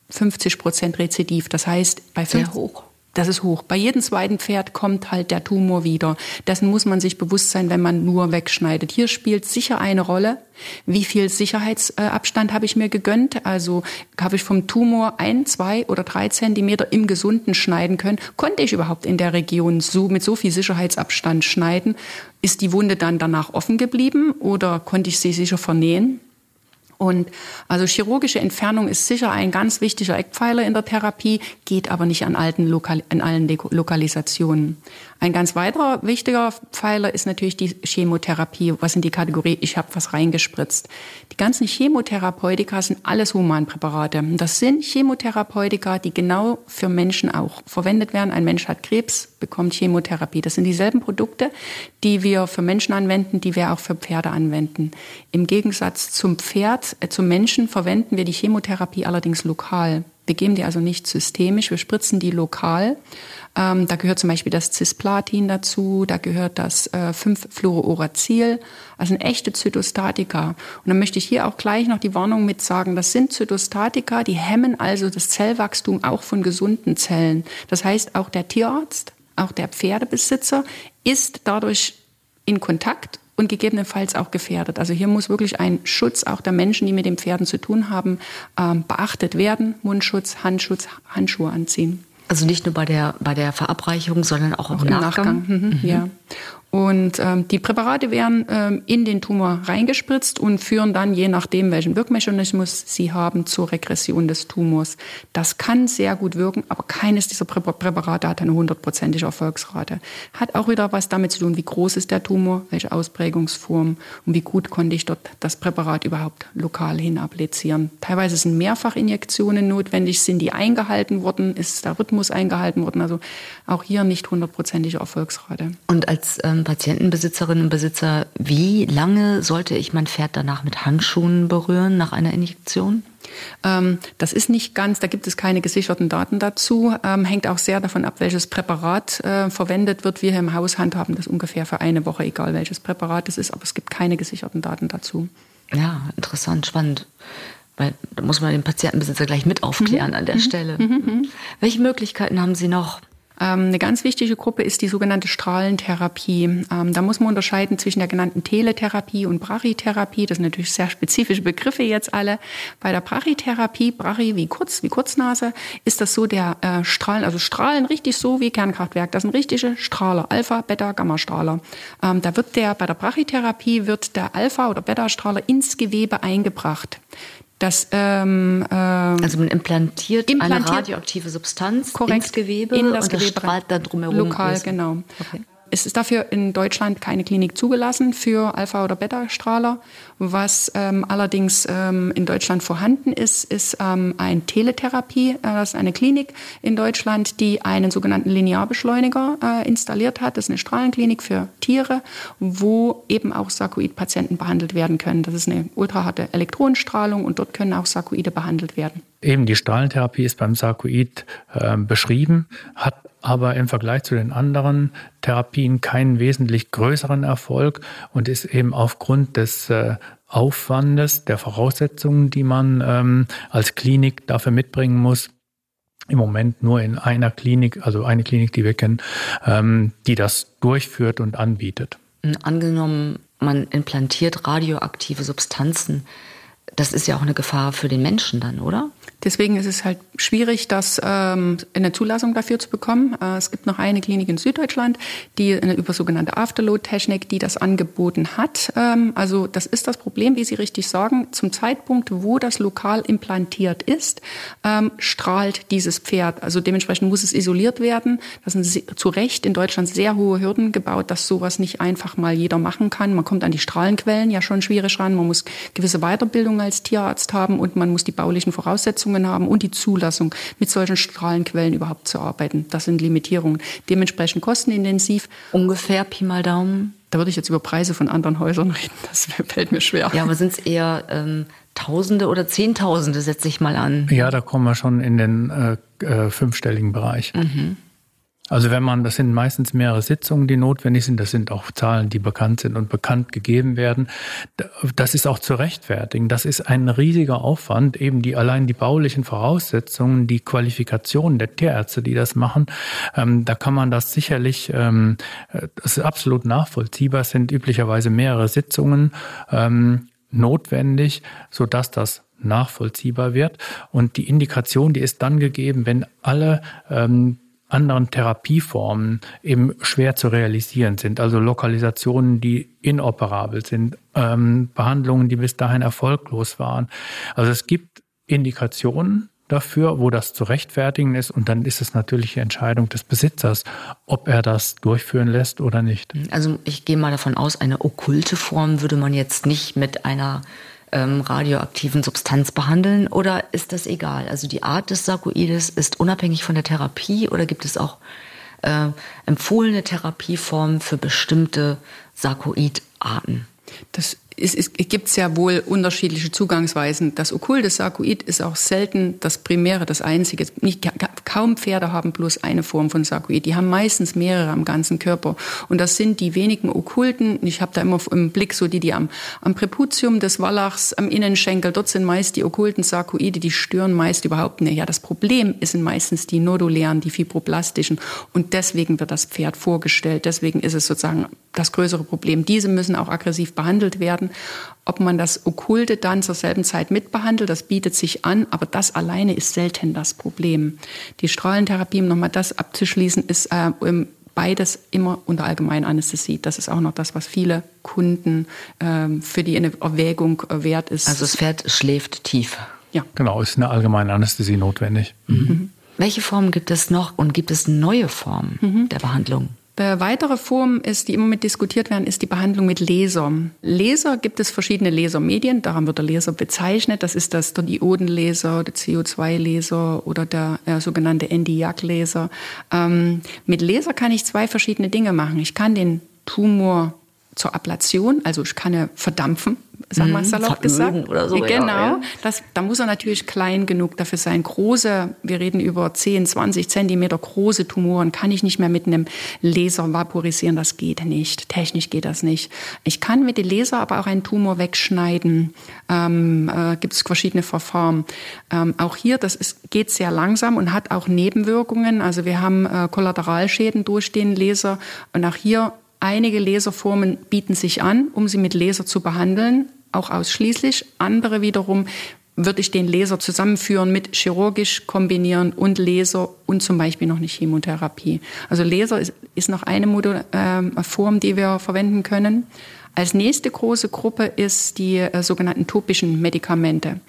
50 ähm, Prozent Rezidiv. Das heißt, bei 50, Sehr hoch. Das ist hoch. Bei jedem zweiten Pferd kommt halt der Tumor wieder. Dessen muss man sich bewusst sein, wenn man nur wegschneidet. Hier spielt sicher eine Rolle, wie viel Sicherheitsabstand habe ich mir gegönnt. Also habe ich vom Tumor ein, zwei oder drei Zentimeter im Gesunden schneiden können. Konnte ich überhaupt in der Region so mit so viel Sicherheitsabstand schneiden? Ist die Wunde dann danach offen geblieben oder konnte ich sie sicher vernähen? Und also chirurgische Entfernung ist sicher ein ganz wichtiger Eckpfeiler in der Therapie, geht aber nicht an, alten Lokal an allen Lokalisationen. Ein ganz weiterer wichtiger Pfeiler ist natürlich die Chemotherapie, was in die Kategorie ich habe was reingespritzt. Die ganzen Chemotherapeutika sind alles Humanpräparate. Das sind Chemotherapeutika, die genau für Menschen auch verwendet werden. Ein Mensch hat Krebs, bekommt Chemotherapie. Das sind dieselben Produkte, die wir für Menschen anwenden, die wir auch für Pferde anwenden. Im Gegensatz zum Pferd, äh, zum Menschen verwenden wir die Chemotherapie allerdings lokal. Wir geben die also nicht systemisch, wir spritzen die lokal. Ähm, da gehört zum Beispiel das Cisplatin dazu, da gehört das äh, 5-Fluorouracil, also ein echte Zytostatika. Und dann möchte ich hier auch gleich noch die Warnung mit sagen, das sind Zytostatika, die hemmen also das Zellwachstum auch von gesunden Zellen. Das heißt, auch der Tierarzt, auch der Pferdebesitzer ist dadurch in Kontakt und gegebenenfalls auch gefährdet. Also hier muss wirklich ein Schutz auch der Menschen, die mit den Pferden zu tun haben, ähm, beachtet werden. Mundschutz, Handschutz, Handschuhe anziehen. Also nicht nur bei der, bei der Verabreichung, sondern auch, auch im Nachgang. Nachgang. Mhm, mhm. Ja. Und ähm, die Präparate werden ähm, in den Tumor reingespritzt und führen dann, je nachdem, welchen Wirkmechanismus sie haben, zur Regression des Tumors. Das kann sehr gut wirken, aber keines dieser Prä Präparate hat eine hundertprozentige Erfolgsrate. Hat auch wieder was damit zu tun, wie groß ist der Tumor, welche Ausprägungsform und wie gut konnte ich dort das Präparat überhaupt lokal hin applizieren. Teilweise sind Mehrfachinjektionen notwendig, sind die eingehalten worden, ist der Rhythmus eingehalten worden. Also auch hier nicht hundertprozentige Erfolgsrate. Und als ähm, Patientenbesitzerinnen und Besitzer, wie lange sollte ich mein Pferd danach mit Handschuhen berühren nach einer Injektion? Ähm, das ist nicht ganz, da gibt es keine gesicherten Daten dazu. Ähm, hängt auch sehr davon ab, welches Präparat äh, verwendet wird. Wir hier im Haus handhaben das ungefähr für eine Woche, egal welches Präparat es ist, aber es gibt keine gesicherten Daten dazu. Ja, interessant, spannend. Weil da muss man den Patientenbesitzer gleich mit aufklären mhm. an der mhm. Stelle. Mhm. mhm. Welche Möglichkeiten haben Sie noch? Ähm, eine ganz wichtige Gruppe ist die sogenannte Strahlentherapie. Ähm, da muss man unterscheiden zwischen der genannten Teletherapie und Brachytherapie. Das sind natürlich sehr spezifische Begriffe jetzt alle. Bei der Brachytherapie, Brachy wie kurz, wie Kurznase, ist das so der äh, Strahlen, also Strahlen richtig so wie Kernkraftwerk. Das sind richtige Strahler, Alpha, Beta, Gamma-Strahler. Ähm, da wird der, bei der Brachytherapie wird der Alpha- oder Beta-Strahler ins Gewebe eingebracht. Das, ähm, äh, also man implantiert, implantiert, eine radioaktive Substanz korrekt, ins Gewebe in das und Gewebe das strahlt dann drumherum. Lokal, genau. Okay. Es ist dafür in Deutschland keine Klinik zugelassen für Alpha- oder Beta-Strahler. Was ähm, allerdings ähm, in Deutschland vorhanden ist, ist ähm, ein Teletherapie. Äh, das ist eine Klinik in Deutschland, die einen sogenannten Linearbeschleuniger äh, installiert hat. Das ist eine Strahlenklinik für Tiere, wo eben auch Sarkoid-Patienten behandelt werden können. Das ist eine ultraharte Elektronenstrahlung und dort können auch Sarkoide behandelt werden. Eben die Strahlentherapie ist beim Sarkoid äh, beschrieben, hat aber im Vergleich zu den anderen Therapien keinen wesentlich größeren Erfolg und ist eben aufgrund des äh, Aufwandes, der Voraussetzungen, die man ähm, als Klinik dafür mitbringen muss, im Moment nur in einer Klinik, also eine Klinik, die wir kennen, ähm, die das durchführt und anbietet. Angenommen, man implantiert radioaktive Substanzen, das ist ja auch eine Gefahr für den Menschen dann, oder? Deswegen ist es halt schwierig, das ähm, eine Zulassung dafür zu bekommen. Äh, es gibt noch eine Klinik in Süddeutschland, die über sogenannte Afterload-Technik, die das angeboten hat. Ähm, also das ist das Problem, wie Sie richtig sagen. Zum Zeitpunkt, wo das lokal implantiert ist, ähm, strahlt dieses Pferd. Also dementsprechend muss es isoliert werden. Das sind zu Recht in Deutschland sehr hohe Hürden gebaut, dass sowas nicht einfach mal jeder machen kann. Man kommt an die Strahlenquellen ja schon schwierig ran. Man muss gewisse Weiterbildung als Tierarzt haben und man muss die baulichen Voraussetzungen Voraussetzungen haben und die Zulassung, mit solchen Strahlenquellen überhaupt zu arbeiten. Das sind Limitierungen. Dementsprechend kostenintensiv. Ungefähr Pi mal Daumen. Da würde ich jetzt über Preise von anderen Häusern reden. Das fällt mir schwer. Ja, aber sind es eher ähm, Tausende oder Zehntausende, setze ich mal an? Ja, da kommen wir schon in den äh, äh, fünfstelligen Bereich. Mhm. Also wenn man, das sind meistens mehrere Sitzungen, die notwendig sind, das sind auch Zahlen, die bekannt sind und bekannt gegeben werden. Das ist auch zu rechtfertigen. Das ist ein riesiger Aufwand, eben die allein die baulichen Voraussetzungen, die Qualifikation der Tierärzte, die das machen. Ähm, da kann man das sicherlich, ähm, das ist absolut nachvollziehbar, es sind üblicherweise mehrere Sitzungen ähm, notwendig, so dass das nachvollziehbar wird. Und die Indikation, die ist dann gegeben, wenn alle ähm, anderen Therapieformen eben schwer zu realisieren sind. Also Lokalisationen, die inoperabel sind, ähm, Behandlungen, die bis dahin erfolglos waren. Also es gibt Indikationen dafür, wo das zu rechtfertigen ist. Und dann ist es natürlich die Entscheidung des Besitzers, ob er das durchführen lässt oder nicht. Also ich gehe mal davon aus, eine okkulte Form würde man jetzt nicht mit einer ähm, radioaktiven Substanz behandeln oder ist das egal? Also die Art des Sarkoides ist unabhängig von der Therapie oder gibt es auch äh, empfohlene Therapieformen für bestimmte Sarkoidarten? Das es, es gibt sehr wohl unterschiedliche Zugangsweisen. Das okkulte Sarkoid ist auch selten das Primäre, das Einzige. Nicht, kaum Pferde haben bloß eine Form von Sarkoid. Die haben meistens mehrere am ganzen Körper. Und das sind die wenigen okkulten. Ich habe da immer im Blick so die, die am, am Präputium des Wallachs, am Innenschenkel, dort sind meist die okkulten Sarkoide, die stören meist überhaupt nicht. Ja, das Problem sind meistens die nodulären, die fibroblastischen. Und deswegen wird das Pferd vorgestellt. Deswegen ist es sozusagen das größere Problem. Diese müssen auch aggressiv behandelt werden werden. Ob man das Okkulte dann zur selben Zeit mitbehandelt, das bietet sich an, aber das alleine ist selten das Problem. Die Strahlentherapie, um nochmal das abzuschließen, ist äh, beides immer unter Allgemeinanästhesie. Das ist auch noch das, was viele Kunden ähm, für die Erwägung wert ist. Also das Pferd schläft tief. Ja. Genau, ist eine allgemeine Anästhesie notwendig. Mhm. Mhm. Welche Formen gibt es noch und gibt es neue Formen mhm. der Behandlung? Eine weitere Form ist, die immer mit diskutiert werden, ist die Behandlung mit Laser. Laser gibt es verschiedene Lasermedien, daran wird der Laser bezeichnet. Das ist das der Diodenlaser, der CO2-Laser oder der äh, sogenannte Nd:YAG-Laser. Ähm, mit Laser kann ich zwei verschiedene Dinge machen. Ich kann den Tumor zur Ablation, also ich kann verdampfen, sag mal mhm, salopp gesagt. Oder so, genau, ja. das, da muss er natürlich klein genug dafür sein. Große, wir reden über 10, 20 Zentimeter große Tumoren, kann ich nicht mehr mit einem Laser vaporisieren, das geht nicht. Technisch geht das nicht. Ich kann mit dem Laser aber auch einen Tumor wegschneiden. Ähm, äh, Gibt es verschiedene Verfahren. Ähm, auch hier, das ist, geht sehr langsam und hat auch Nebenwirkungen. Also wir haben äh, Kollateralschäden durch den Laser und auch hier Einige Laserformen bieten sich an, um sie mit Laser zu behandeln, auch ausschließlich. Andere wiederum würde ich den Laser zusammenführen mit chirurgisch kombinieren und Laser und zum Beispiel noch eine Chemotherapie. Also Laser ist, ist noch eine Modul, äh, Form, die wir verwenden können. Als nächste große Gruppe ist die äh, sogenannten topischen Medikamente.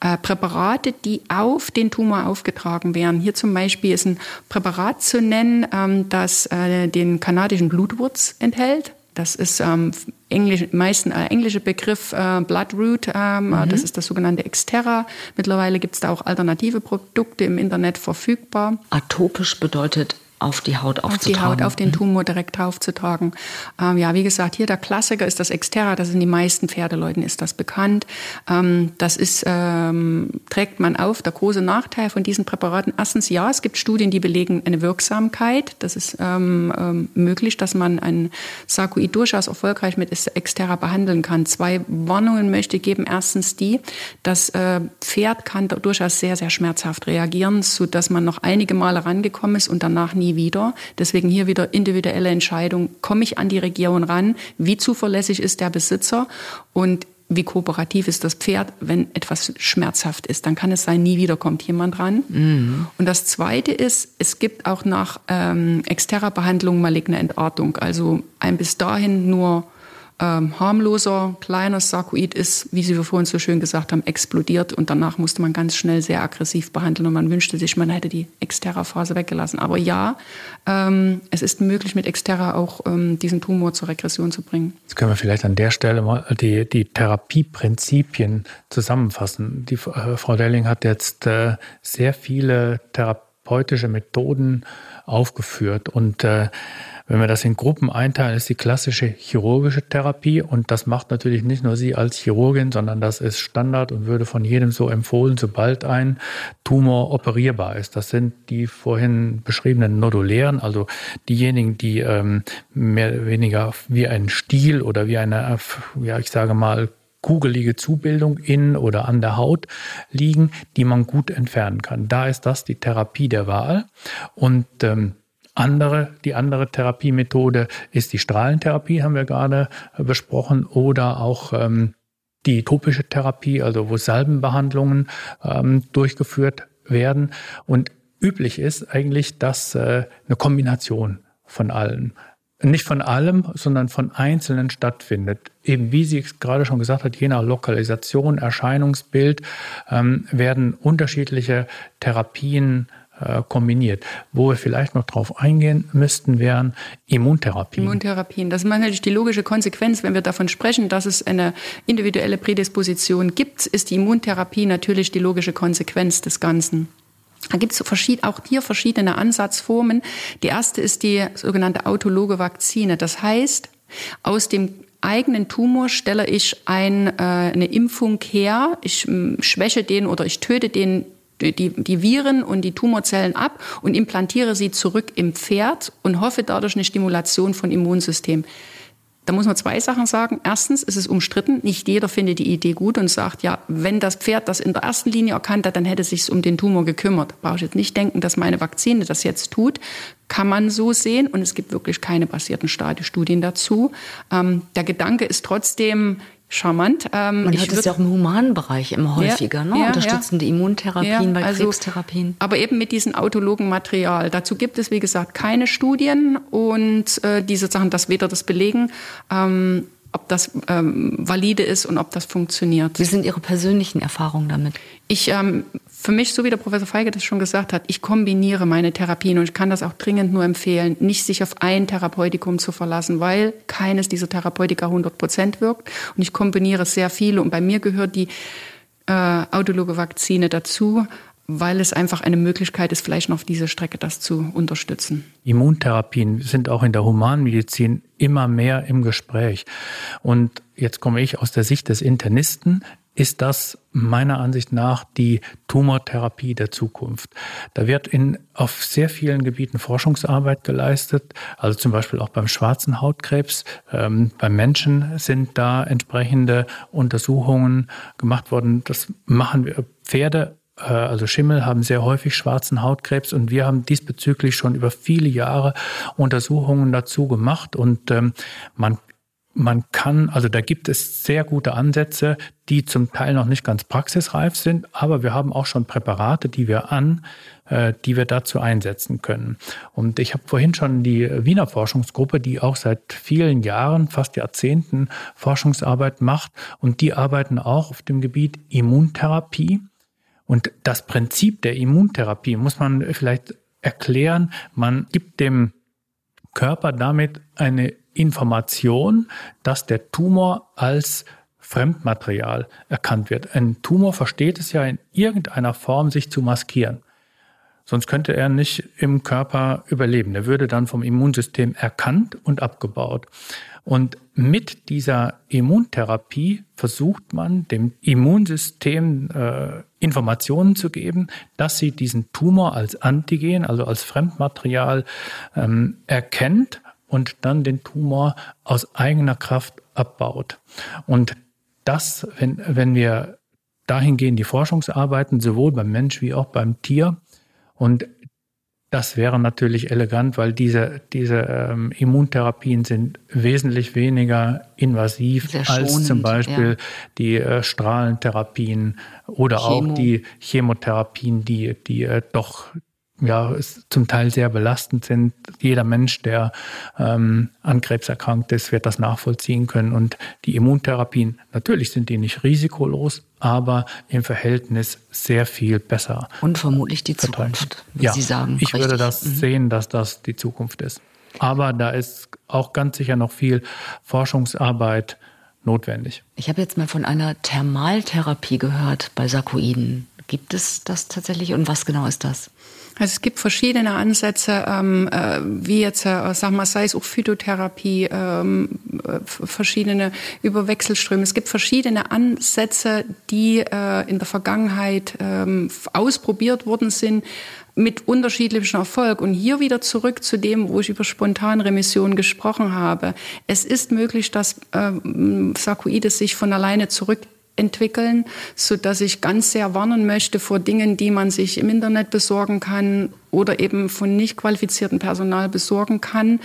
Äh, Präparate, die auf den Tumor aufgetragen werden. Hier zum Beispiel ist ein Präparat zu nennen, ähm, das äh, den kanadischen Blutwurz enthält. Das ist ähm, Englisch, meisten äh, englische Begriff äh, Bloodroot, ähm, mhm. das ist das sogenannte Exterra. Mittlerweile gibt es da auch alternative Produkte im Internet verfügbar. Atopisch bedeutet auf die Haut aufzutragen. Auf die Haut, auf den Tumor direkt draufzutragen. Ähm, ja, wie gesagt, hier der Klassiker ist das Exterra. Das sind die meisten Pferdeleuten, ist das bekannt. Ähm, das ist, ähm, trägt man auf. Der große Nachteil von diesen Präparaten, erstens, ja, es gibt Studien, die belegen eine Wirksamkeit. Das ist ähm, ähm, möglich, dass man ein Sarkoid durchaus erfolgreich mit Exterra behandeln kann. Zwei Warnungen möchte ich geben. Erstens die, das äh, Pferd kann durchaus sehr, sehr schmerzhaft reagieren, so dass man noch einige Male rangekommen ist und danach nie nie wieder. Deswegen hier wieder individuelle Entscheidung. Komme ich an die Region ran? Wie zuverlässig ist der Besitzer? Und wie kooperativ ist das Pferd, wenn etwas schmerzhaft ist. Dann kann es sein, nie wieder kommt jemand ran. Mhm. Und das Zweite ist, es gibt auch nach ähm, externer Behandlung maligne Entartung. Also ein bis dahin nur ähm, harmloser, kleiner Sarkoid ist, wie Sie vorhin so schön gesagt haben, explodiert und danach musste man ganz schnell sehr aggressiv behandeln und man wünschte sich, man hätte die Exterra-Phase weggelassen. Aber ja, ähm, es ist möglich, mit Exterra auch ähm, diesen Tumor zur Regression zu bringen. Jetzt können wir vielleicht an der Stelle mal die, die Therapieprinzipien zusammenfassen. Die äh, Frau Delling hat jetzt äh, sehr viele therapeutische Methoden aufgeführt und äh, wenn wir das in Gruppen einteilen, ist die klassische chirurgische Therapie und das macht natürlich nicht nur Sie als Chirurgin, sondern das ist Standard und würde von jedem so empfohlen, sobald ein Tumor operierbar ist. Das sind die vorhin beschriebenen nodulären, also diejenigen, die ähm, mehr oder weniger wie ein Stiel oder wie eine, ja, ich sage mal, kugelige Zubildung in oder an der Haut liegen, die man gut entfernen kann. Da ist das die Therapie der Wahl. Und ähm, andere, die andere Therapiemethode ist die Strahlentherapie, haben wir gerade äh, besprochen, oder auch ähm, die topische Therapie, also wo Salbenbehandlungen ähm, durchgeführt werden. Und üblich ist eigentlich, dass äh, eine Kombination von allen nicht von allem, sondern von Einzelnen stattfindet. Eben wie sie gerade schon gesagt hat, je nach Lokalisation, Erscheinungsbild ähm, werden unterschiedliche Therapien äh, kombiniert. Wo wir vielleicht noch drauf eingehen müssten, wären Immuntherapien. Immuntherapien. Das ist natürlich die logische Konsequenz, wenn wir davon sprechen, dass es eine individuelle Prädisposition gibt, ist die Immuntherapie natürlich die logische Konsequenz des Ganzen. Da gibt es auch hier verschiedene Ansatzformen. Die erste ist die sogenannte autologe Vakzine. Das heißt, aus dem eigenen Tumor stelle ich ein, äh, eine Impfung her, ich schwäche den oder ich töte den die, die Viren und die Tumorzellen ab und implantiere sie zurück im Pferd und hoffe dadurch eine Stimulation von Immunsystem. Da muss man zwei Sachen sagen. Erstens ist es umstritten. Nicht jeder findet die Idee gut und sagt, ja, wenn das Pferd das in der ersten Linie erkannt hat, dann hätte es sich um den Tumor gekümmert. Brauche ich jetzt nicht denken, dass meine Vakzine das jetzt tut. Kann man so sehen und es gibt wirklich keine basierten Studien dazu. Ähm, der Gedanke ist trotzdem, charmant. Ähm, Man hört es ja auch im humanen Bereich immer häufiger, ja, ne? Ja, unterstützende ja. Immuntherapien bei also, Krebstherapien. Aber eben mit diesem autologen Material. Dazu gibt es, wie gesagt, keine Studien und äh, diese Sachen, das weder das belegen, ähm, ob das ähm, valide ist und ob das funktioniert. Wie sind Ihre persönlichen Erfahrungen damit? Ich ähm, für mich, so wie der Professor Feige das schon gesagt hat, ich kombiniere meine Therapien und ich kann das auch dringend nur empfehlen, nicht sich auf ein Therapeutikum zu verlassen, weil keines dieser Therapeutika 100 Prozent wirkt. Und ich kombiniere sehr viele und bei mir gehört die äh, autologe Vakzine dazu, weil es einfach eine Möglichkeit ist, vielleicht noch auf dieser Strecke das zu unterstützen. Immuntherapien sind auch in der Humanmedizin immer mehr im Gespräch. Und jetzt komme ich aus der Sicht des Internisten ist das meiner Ansicht nach die Tumortherapie der Zukunft. Da wird in, auf sehr vielen Gebieten Forschungsarbeit geleistet, also zum Beispiel auch beim schwarzen Hautkrebs. Ähm, beim Menschen sind da entsprechende Untersuchungen gemacht worden. Das machen wir. Pferde also Schimmel haben sehr häufig schwarzen Hautkrebs und wir haben diesbezüglich schon über viele Jahre Untersuchungen dazu gemacht und ähm, man man kann, also da gibt es sehr gute Ansätze, die zum Teil noch nicht ganz praxisreif sind, aber wir haben auch schon Präparate, die wir an, äh, die wir dazu einsetzen können. Und ich habe vorhin schon die Wiener Forschungsgruppe, die auch seit vielen Jahren, fast Jahrzehnten Forschungsarbeit macht und die arbeiten auch auf dem Gebiet Immuntherapie. Und das Prinzip der Immuntherapie muss man vielleicht erklären. Man gibt dem Körper damit eine Information, dass der Tumor als Fremdmaterial erkannt wird. Ein Tumor versteht es ja in irgendeiner Form, sich zu maskieren. Sonst könnte er nicht im Körper überleben. Er würde dann vom Immunsystem erkannt und abgebaut. Und mit dieser Immuntherapie versucht man dem Immunsystem äh, Informationen zu geben, dass sie diesen Tumor als Antigen, also als Fremdmaterial ähm, erkennt und dann den Tumor aus eigener Kraft abbaut. Und das, wenn, wenn wir dahingehend die Forschungsarbeiten sowohl beim Mensch wie auch beim Tier und das wäre natürlich elegant, weil diese, diese ähm, Immuntherapien sind wesentlich weniger invasiv als zum Beispiel ja. die äh, Strahlentherapien oder Chemo. auch die Chemotherapien, die, die äh, doch ja, zum Teil sehr belastend sind. Jeder Mensch, der ähm, an Krebs erkrankt ist, wird das nachvollziehen können. Und die Immuntherapien, natürlich sind die nicht risikolos, aber im Verhältnis sehr viel besser. Und vermutlich die Zukunft, wie ja, Sie sagen. Ich richtig. würde das mhm. sehen, dass das die Zukunft ist. Aber da ist auch ganz sicher noch viel Forschungsarbeit notwendig. Ich habe jetzt mal von einer Thermaltherapie gehört bei Sarkoiden. Gibt es das tatsächlich und was genau ist das? Also es gibt verschiedene Ansätze, ähm, äh, wie jetzt, äh, sag mal, sei es auch Phytotherapie, ähm, äh, verschiedene Überwechselströme. Es gibt verschiedene Ansätze, die äh, in der Vergangenheit ähm, ausprobiert worden sind mit unterschiedlichem Erfolg. Und hier wieder zurück zu dem, wo ich über Spontanremission gesprochen habe. Es ist möglich, dass ähm, Sarkoides sich von alleine zurück entwickeln, so dass ich ganz sehr warnen möchte vor Dingen, die man sich im Internet besorgen kann oder eben von nicht qualifiziertem Personal besorgen kann.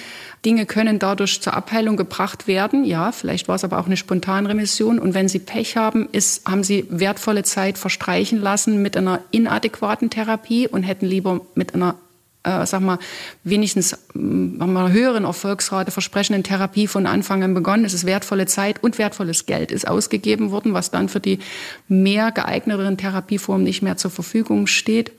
Dinge können dadurch zur Abheilung gebracht werden. Ja, vielleicht war es aber auch eine Spontanremission. Und wenn Sie Pech haben, ist, haben Sie wertvolle Zeit verstreichen lassen mit einer inadäquaten Therapie und hätten lieber mit einer äh, sag mal, wenigstens ähm, einer höheren Erfolgsrate versprechenden Therapie von Anfang an begonnen. Es ist wertvolle Zeit und wertvolles Geld ist ausgegeben worden, was dann für die mehr geeigneteren Therapieformen nicht mehr zur Verfügung steht.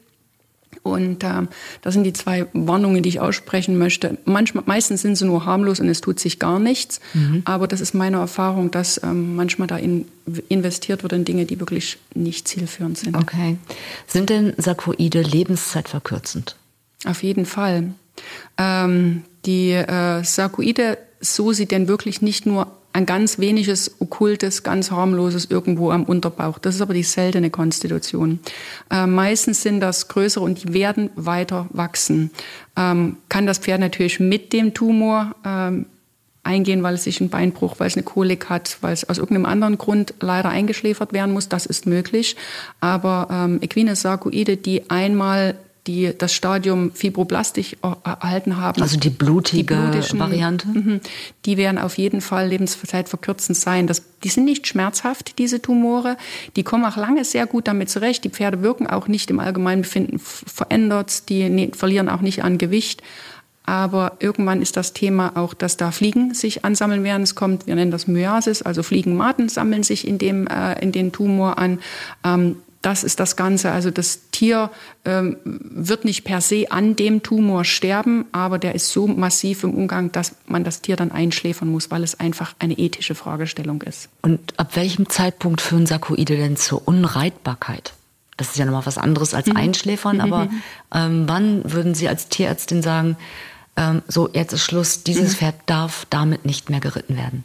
Und äh, das sind die zwei Warnungen, die ich aussprechen möchte. Manchmal, meistens sind sie nur harmlos und es tut sich gar nichts. Mhm. Aber das ist meine Erfahrung, dass ähm, manchmal da in, investiert wird in Dinge, die wirklich nicht zielführend sind. Okay. Sind denn Sarkoide lebenszeitverkürzend? Auf jeden Fall. Ähm, die äh, Sarkoide, so sie denn wirklich nicht nur ein ganz weniges okkultes, ganz harmloses irgendwo am Unterbauch. Das ist aber die seltene Konstitution. Äh, meistens sind das größere und die werden weiter wachsen. Ähm, kann das Pferd natürlich mit dem Tumor ähm, eingehen, weil es sich einen Beinbruch, weil es eine Kolik hat, weil es aus irgendeinem anderen Grund leider eingeschläfert werden muss. Das ist möglich. Aber ähm, equine Sarkoide, die einmal die das Stadium fibroblastisch erhalten haben. Also die blutige die Variante? Mhm. Die werden auf jeden Fall lebenszeitverkürzend sein. Das, die sind nicht schmerzhaft, diese Tumore. Die kommen auch lange sehr gut damit zurecht. Die Pferde wirken auch nicht im Allgemeinbefinden verändert. Die ne, verlieren auch nicht an Gewicht. Aber irgendwann ist das Thema auch, dass da Fliegen sich ansammeln werden. Es kommt, wir nennen das Myasis, also Fliegenmaten sammeln sich in dem, äh, in den Tumor an. Ähm, das ist das Ganze. Also das Tier ähm, wird nicht per se an dem Tumor sterben, aber der ist so massiv im Umgang, dass man das Tier dann einschläfern muss, weil es einfach eine ethische Fragestellung ist. Und ab welchem Zeitpunkt führen Sarkoide denn zur Unreitbarkeit? Das ist ja nochmal was anderes als mhm. Einschläfern, aber ähm, wann würden Sie als Tierärztin sagen, ähm, so jetzt ist Schluss, dieses mhm. Pferd darf damit nicht mehr geritten werden?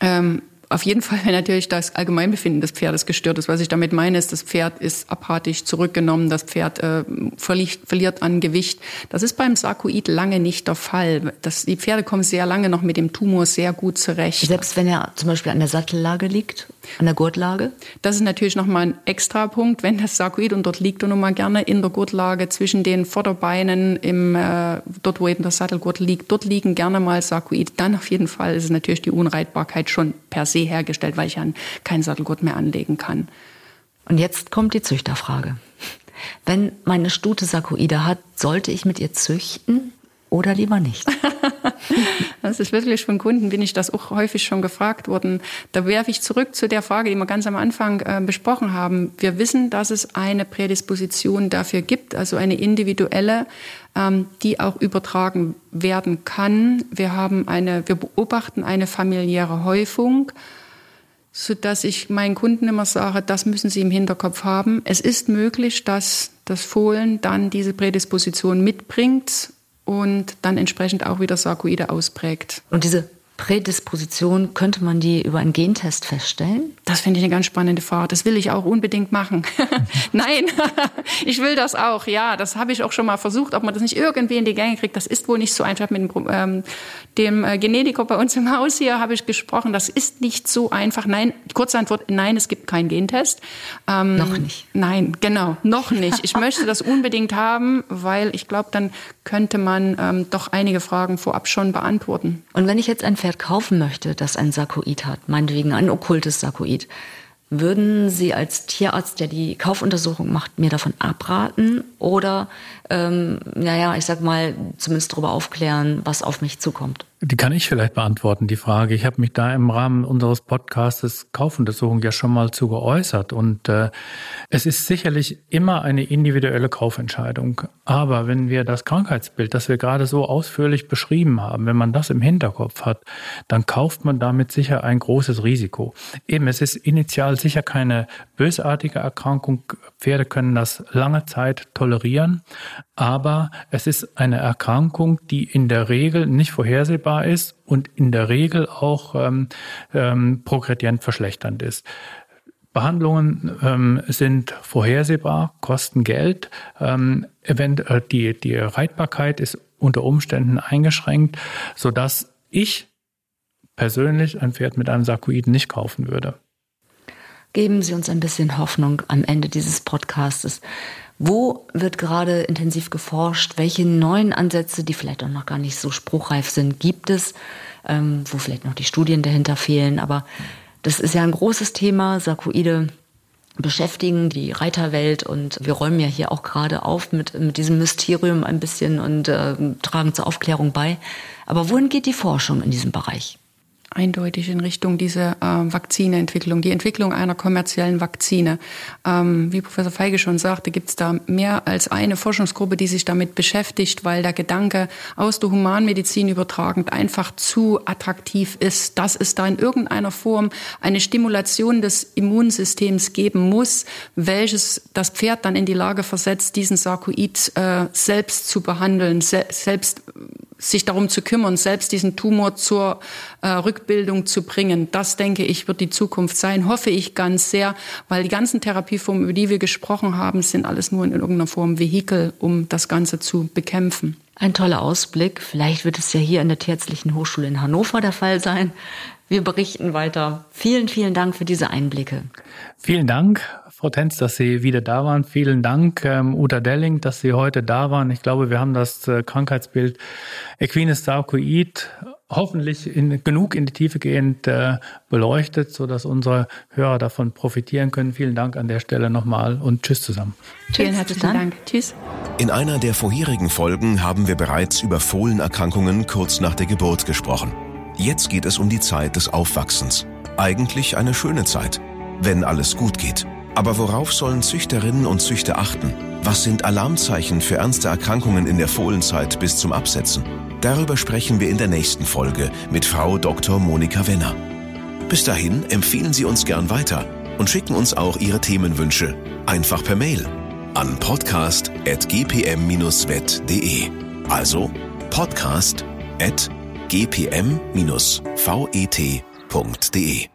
Ähm, auf jeden Fall, wenn natürlich das Allgemeinbefinden des Pferdes gestört ist. Was ich damit meine, ist, das Pferd ist apathisch zurückgenommen, das Pferd äh, verliert, verliert an Gewicht. Das ist beim Sarkoid lange nicht der Fall. Das, die Pferde kommen sehr lange noch mit dem Tumor sehr gut zurecht. Selbst wenn er zum Beispiel an der Sattellage liegt, an der Gurtlage? Das ist natürlich nochmal ein extra Punkt, wenn das Sarkoid, und dort liegt er nun mal gerne in der Gurtlage zwischen den Vorderbeinen, im, äh, dort wo eben der Sattelgurt liegt, dort liegen gerne mal Sarkoid. Dann auf jeden Fall ist natürlich die Unreitbarkeit schon per se hergestellt, weil ich ja keinen Sattelgurt mehr anlegen kann. Und jetzt kommt die Züchterfrage. Wenn meine Stute Sarkoide hat, sollte ich mit ihr züchten oder lieber nicht? das ist wirklich von Kunden, bin ich das auch häufig schon gefragt worden. Da werfe ich zurück zu der Frage, die wir ganz am Anfang äh, besprochen haben. Wir wissen, dass es eine Prädisposition dafür gibt, also eine individuelle, ähm, die auch übertragen werden kann. Wir haben eine, wir beobachten eine familiäre Häufung so dass ich meinen Kunden immer sage, das müssen sie im Hinterkopf haben. Es ist möglich, dass das Fohlen dann diese Prädisposition mitbringt und dann entsprechend auch wieder Sarkoide ausprägt. Und diese Prädisposition, könnte man die über einen Gentest feststellen? Das finde ich eine ganz spannende Frage. Das will ich auch unbedingt machen. Nein, ich will das auch. Ja, das habe ich auch schon mal versucht, ob man das nicht irgendwie in die Gänge kriegt. Das ist wohl nicht so einfach. Mit dem, ähm, dem äh, Genetiker bei uns im Haus hier habe ich gesprochen. Das ist nicht so einfach. Nein, kurze Antwort, nein, es gibt keinen Gentest. Ähm, noch nicht. Nein, genau, noch nicht. Ich möchte das unbedingt haben, weil ich glaube, dann könnte man ähm, doch einige Fragen vorab schon beantworten. Und wenn ich jetzt ein Pferd Pferd kaufen möchte, das ein Sarkoid hat, meinetwegen ein okkultes Sarkoid, würden Sie als Tierarzt, der die Kaufuntersuchung macht, mir davon abraten oder, ähm, naja, ich sag mal, zumindest darüber aufklären, was auf mich zukommt? Die kann ich vielleicht beantworten, die Frage. Ich habe mich da im Rahmen unseres Podcastes Kaufuntersuchung ja schon mal zu geäußert. Und äh, es ist sicherlich immer eine individuelle Kaufentscheidung. Aber wenn wir das Krankheitsbild, das wir gerade so ausführlich beschrieben haben, wenn man das im Hinterkopf hat, dann kauft man damit sicher ein großes Risiko. Eben, es ist initial sicher keine bösartige Erkrankung. Pferde können das lange Zeit tolerieren. Aber es ist eine Erkrankung, die in der Regel nicht vorhersehbar verfügbar ist und in der Regel auch ähm, ähm, progredient verschlechternd ist. Behandlungen ähm, sind vorhersehbar, kosten Geld. Ähm, event, äh, die, die Reitbarkeit ist unter Umständen eingeschränkt, sodass ich persönlich ein Pferd mit einem Sarkoiden nicht kaufen würde. Geben Sie uns ein bisschen Hoffnung am Ende dieses Podcastes. Wo wird gerade intensiv geforscht? Welche neuen Ansätze, die vielleicht auch noch gar nicht so spruchreif sind, gibt es? Ähm, wo vielleicht noch die Studien dahinter fehlen. Aber das ist ja ein großes Thema. Sarkoide beschäftigen die Reiterwelt und wir räumen ja hier auch gerade auf mit, mit diesem Mysterium ein bisschen und äh, tragen zur Aufklärung bei. Aber wohin geht die Forschung in diesem Bereich? Eindeutig in Richtung dieser äh, Vakzineentwicklung, die Entwicklung einer kommerziellen Vakzine. Ähm, wie Professor Feige schon sagte, gibt es da mehr als eine Forschungsgruppe, die sich damit beschäftigt, weil der Gedanke aus der Humanmedizin übertragend einfach zu attraktiv ist, dass es da in irgendeiner Form eine Stimulation des Immunsystems geben muss, welches das Pferd dann in die Lage versetzt, diesen Sarkoid äh, selbst zu behandeln, se selbst sich darum zu kümmern, selbst diesen Tumor zur äh, Rückbildung zu bringen. Das, denke ich, wird die Zukunft sein, hoffe ich ganz sehr, weil die ganzen Therapieformen, über die wir gesprochen haben, sind alles nur in irgendeiner Form Vehikel, um das Ganze zu bekämpfen. Ein toller Ausblick. Vielleicht wird es ja hier an der Tierärztlichen Hochschule in Hannover der Fall sein. Wir berichten weiter. Vielen, vielen Dank für diese Einblicke. Vielen Dank Frau Tenz, dass Sie wieder da waren. Vielen Dank, ähm, Uta Delling, dass Sie heute da waren. Ich glaube, wir haben das äh, Krankheitsbild Equines sarcoid hoffentlich in, genug in die Tiefe gehend äh, beleuchtet, sodass unsere Hörer davon profitieren können. Vielen Dank an der Stelle nochmal und tschüss zusammen. Vielen herzlichen Dank. Tschüss. In einer der vorherigen Folgen haben wir bereits über Fohlenerkrankungen kurz nach der Geburt gesprochen. Jetzt geht es um die Zeit des Aufwachsens. Eigentlich eine schöne Zeit, wenn alles gut geht. Aber worauf sollen Züchterinnen und Züchter achten? Was sind Alarmzeichen für ernste Erkrankungen in der Fohlenzeit bis zum Absetzen? Darüber sprechen wir in der nächsten Folge mit Frau Dr. Monika Wenner. Bis dahin empfehlen Sie uns gern weiter und schicken uns auch Ihre Themenwünsche einfach per Mail an podcast.gpm-vet.de. Also podcast.gpm-vet.de.